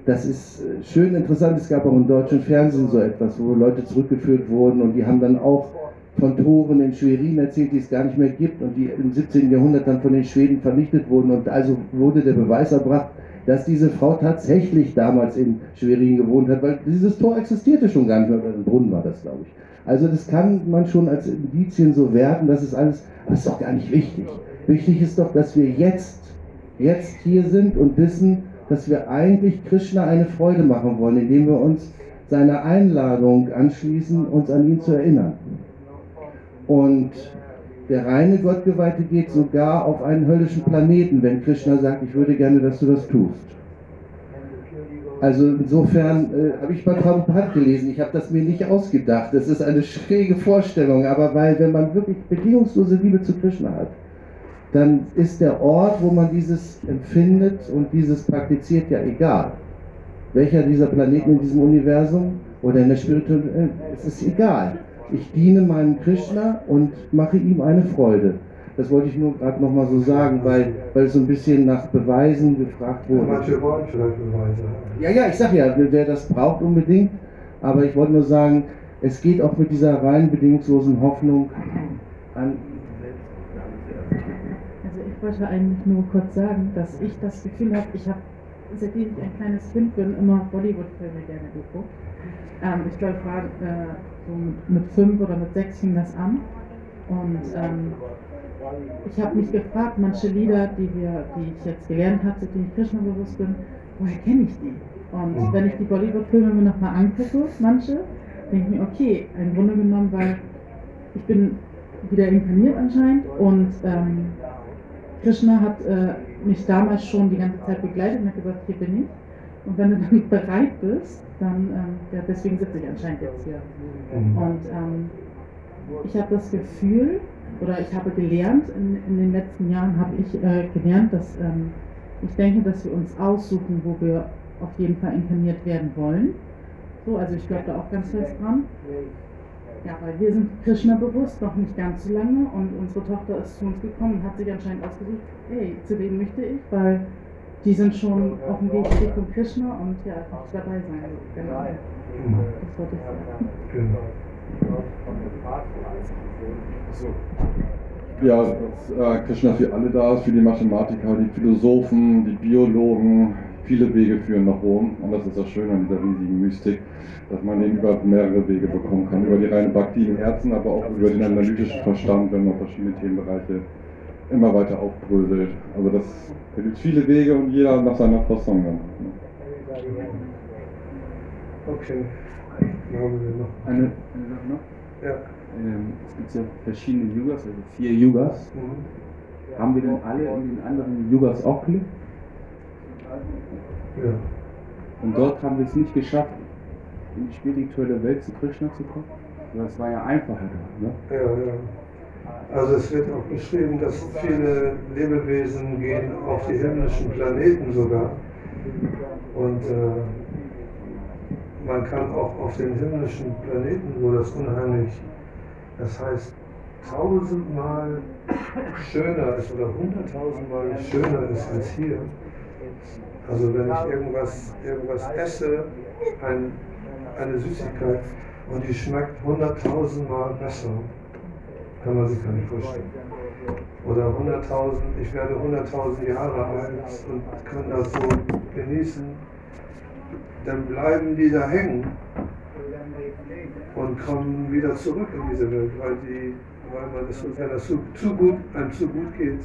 Das ist äh, schön interessant. Es gab auch im deutschen Fernsehen so etwas, wo Leute zurückgeführt wurden und die haben dann auch von Toren in Schwerin erzählt, die es gar nicht mehr gibt und die im 17. Jahrhundert dann von den Schweden vernichtet wurden. Und also wurde der Beweis erbracht, dass diese Frau tatsächlich damals in Schwerin gewohnt hat, weil dieses Tor existierte schon gar nicht mehr. Ein Brunnen war das, glaube ich. Also das kann man schon als Indizien so werten, das ist alles, aber ist doch gar nicht wichtig. Wichtig ist doch, dass wir jetzt, jetzt hier sind und wissen, dass wir eigentlich Krishna eine Freude machen wollen, indem wir uns seiner Einladung anschließen, uns an ihn zu erinnern. Und der reine Gottgeweihte geht sogar auf einen höllischen Planeten, wenn Krishna sagt, ich würde gerne, dass du das tust. Also insofern äh, habe ich mal Prabhupada gelesen, ich habe das mir nicht ausgedacht. Das ist eine schräge Vorstellung, aber weil wenn man wirklich bedingungslose Liebe zu Krishna hat, dann ist der Ort, wo man dieses empfindet und dieses praktiziert, ja egal. Welcher dieser Planeten in diesem Universum oder in der Spiritualität, äh, es ist egal. Ich diene meinem Krishna und mache ihm eine Freude. Das wollte ich nur gerade nochmal so sagen, weil, weil so ein bisschen nach Beweisen gefragt wurde. Manche wollen vielleicht Beweise. Ja, ja, ich sag ja, wer das braucht unbedingt, aber ich wollte nur sagen, es geht auch mit dieser rein bedingungslosen Hoffnung an. Also ich wollte eigentlich nur kurz sagen, dass ich das Gefühl habe, ich habe, seitdem ich ein kleines Kind bin, immer Bollywood-Filme gerne geguckt. Ähm, ich glaube, war äh, so mit fünf oder mit sechs fing das an. Und ähm, ich habe mich gefragt, manche Lieder, die, wir, die ich jetzt gelernt habe, seitdem ich Krishna bewusst bin, woher kenne ich die? Und wenn ich die Bollywood-Filme mir nochmal angucke, manche, denke ich mir, okay, im Grunde genommen, weil ich bin wieder inkarniert anscheinend und ähm, Krishna hat äh, mich damals schon die ganze Zeit begleitet und hat gesagt, hier bin ich. Und wenn du dann bereit bist, dann, ähm, ja, deswegen sitze ich anscheinend jetzt hier. Und ähm, ich habe das Gefühl, oder ich habe gelernt, in, in den letzten Jahren habe ich äh, gelernt, dass ähm, ich denke, dass wir uns aussuchen, wo wir auf jeden Fall inkarniert werden wollen. So, also ich glaube da auch ganz fest dran. Ja, weil wir sind Krishna bewusst, noch nicht ganz so lange und unsere Tochter ist zu uns gekommen und hat sich anscheinend ausgesucht, hey, zu denen möchte ich, weil die sind schon auf dem Weg Richtung Krishna und ja, ich dabei sein. Genau. Das wollte ich sagen. Genau. Ja, dass äh, Krishna für alle da ist, für die Mathematiker, die Philosophen, die Biologen. Viele Wege führen nach Rom und das ist das Schöne an dieser riesigen Mystik, dass man eben über mehrere Wege bekommen kann. Über die reine Bhakti im Herzen, aber auch über den analytischen Verstand, wenn man verschiedene Themenbereiche immer weiter aufbröselt. Also das, da gibt es viele Wege und jeder nach seiner Fassung. Dann. Okay, wir noch. Eine, eine Sache noch? Ja. Ähm, es gibt ja verschiedene Yugas, also vier Yugas. Mhm. Haben wir denn alle in den anderen Yugas auch Glück? Ja. Und dort haben wir es nicht geschafft, in die spirituelle Welt zu Krishna zu kommen? Das war ja einfacher da, ne? Ja, ja. Also es wird auch beschrieben, dass viele Lebewesen gehen auf die himmlischen Planeten sogar. Und äh, man kann auch auf den himmlischen Planeten, wo das unheimlich, das heißt tausendmal schöner ist oder hunderttausendmal schöner ist als hier. Also wenn ich irgendwas, irgendwas esse, ein, eine Süßigkeit, und die schmeckt hunderttausendmal besser, kann man sich gar nicht vorstellen. Oder 100.000, ich werde 100.000 Jahre alt und kann das so genießen, dann bleiben die da hängen und kommen wieder zurück in diese Welt, weil, die, weil man das, wenn das zu, zu gut, einem zu gut geht,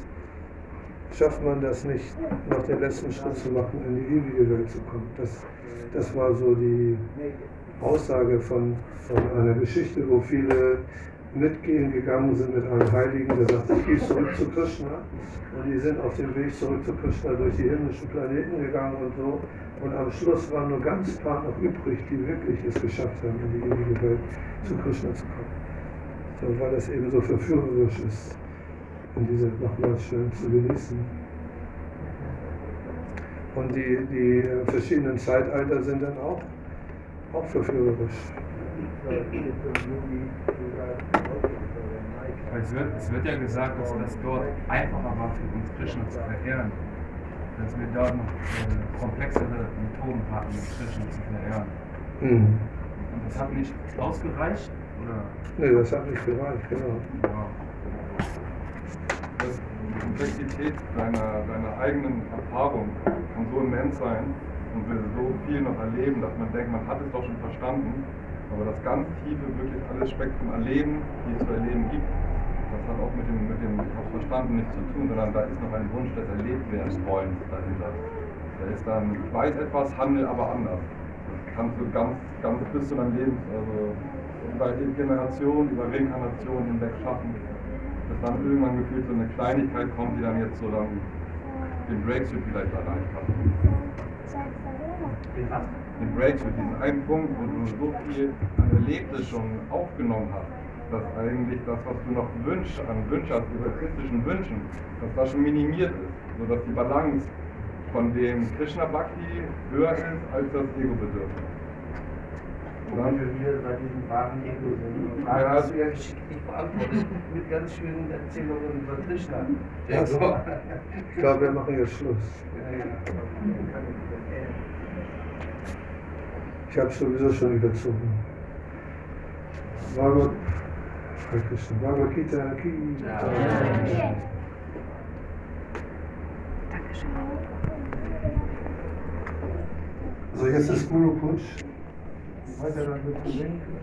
schafft man das nicht, noch den letzten Schritt zu machen, in die ewige Welt zu kommen. Das, das war so die Aussage von, von einer Geschichte, wo viele mitgehen gegangen sind mit einem Heiligen, der sagt, ich gehe zurück zu Krishna. Und die sind auf dem Weg zurück zu Krishna durch die himmlischen Planeten gegangen und so. Und am Schluss waren nur ganz paar noch übrig, die wirklich es geschafft haben, in die ewige Welt zu Krishna zu kommen. So, weil es eben so verführerisch ist, in diese nochmal schön zu genießen. Und die, die verschiedenen Zeitalter sind dann auch, auch verführerisch. Es wird, es wird ja gesagt, dass das dort einfacher war für uns Krishna zu verehren. Dass wir dort noch äh, komplexere Methoden hatten, um Krishna zu verehren. Mhm. Und das hat nicht ausgereicht? Oder? Nee, das hat nicht gereicht, genau. Ja. Das, die Komplexität deiner, deiner eigenen Erfahrung kann so immens sein und will so viel noch erleben, dass man denkt, man hat es doch schon verstanden. Aber das ganz tiefe, wirklich alles Spektrum erleben, die es zu erleben gibt, hat auch mit dem, mit dem verstanden nichts zu tun, sondern da ist noch ein Wunsch des Erlebtwerdenswollens dahinter. Da ist dann, ich weiß etwas, handel aber anders. Das kannst du ganz, ganz bis zu deinem Lebens, also über Generation, über Reinkarnation hinweg schaffen, bis dann irgendwann gefühlt so eine Kleinigkeit kommt, die dann jetzt so dann den Breakthrough vielleicht erreicht hat. Den Breakthrough, diesen einen Punkt, wo du so viel an Erlebtes schon aufgenommen hast, dass eigentlich das, was du noch wünschst, an Wünschen hast, egoistischen Wünschen, dass das schon minimiert ist, sodass die Balance von dem Krishna Bhakti höher ist als das Ego-Bedürfnis. Und dann wir wieder bei diesem wahren Ego sind. Ja. hast du ja geschicklich beantwortet mit ganz schönen Erzählungen über Krishna. Also, ich glaube, wir machen jetzt Schluss. Ja, ja. Ich habe sowieso schon überzogen. Bhagavad, Hare Krishna, Bhagavad Gita, Ki. Also jetzt ist Guru Putsch. Weiter damit zu singen.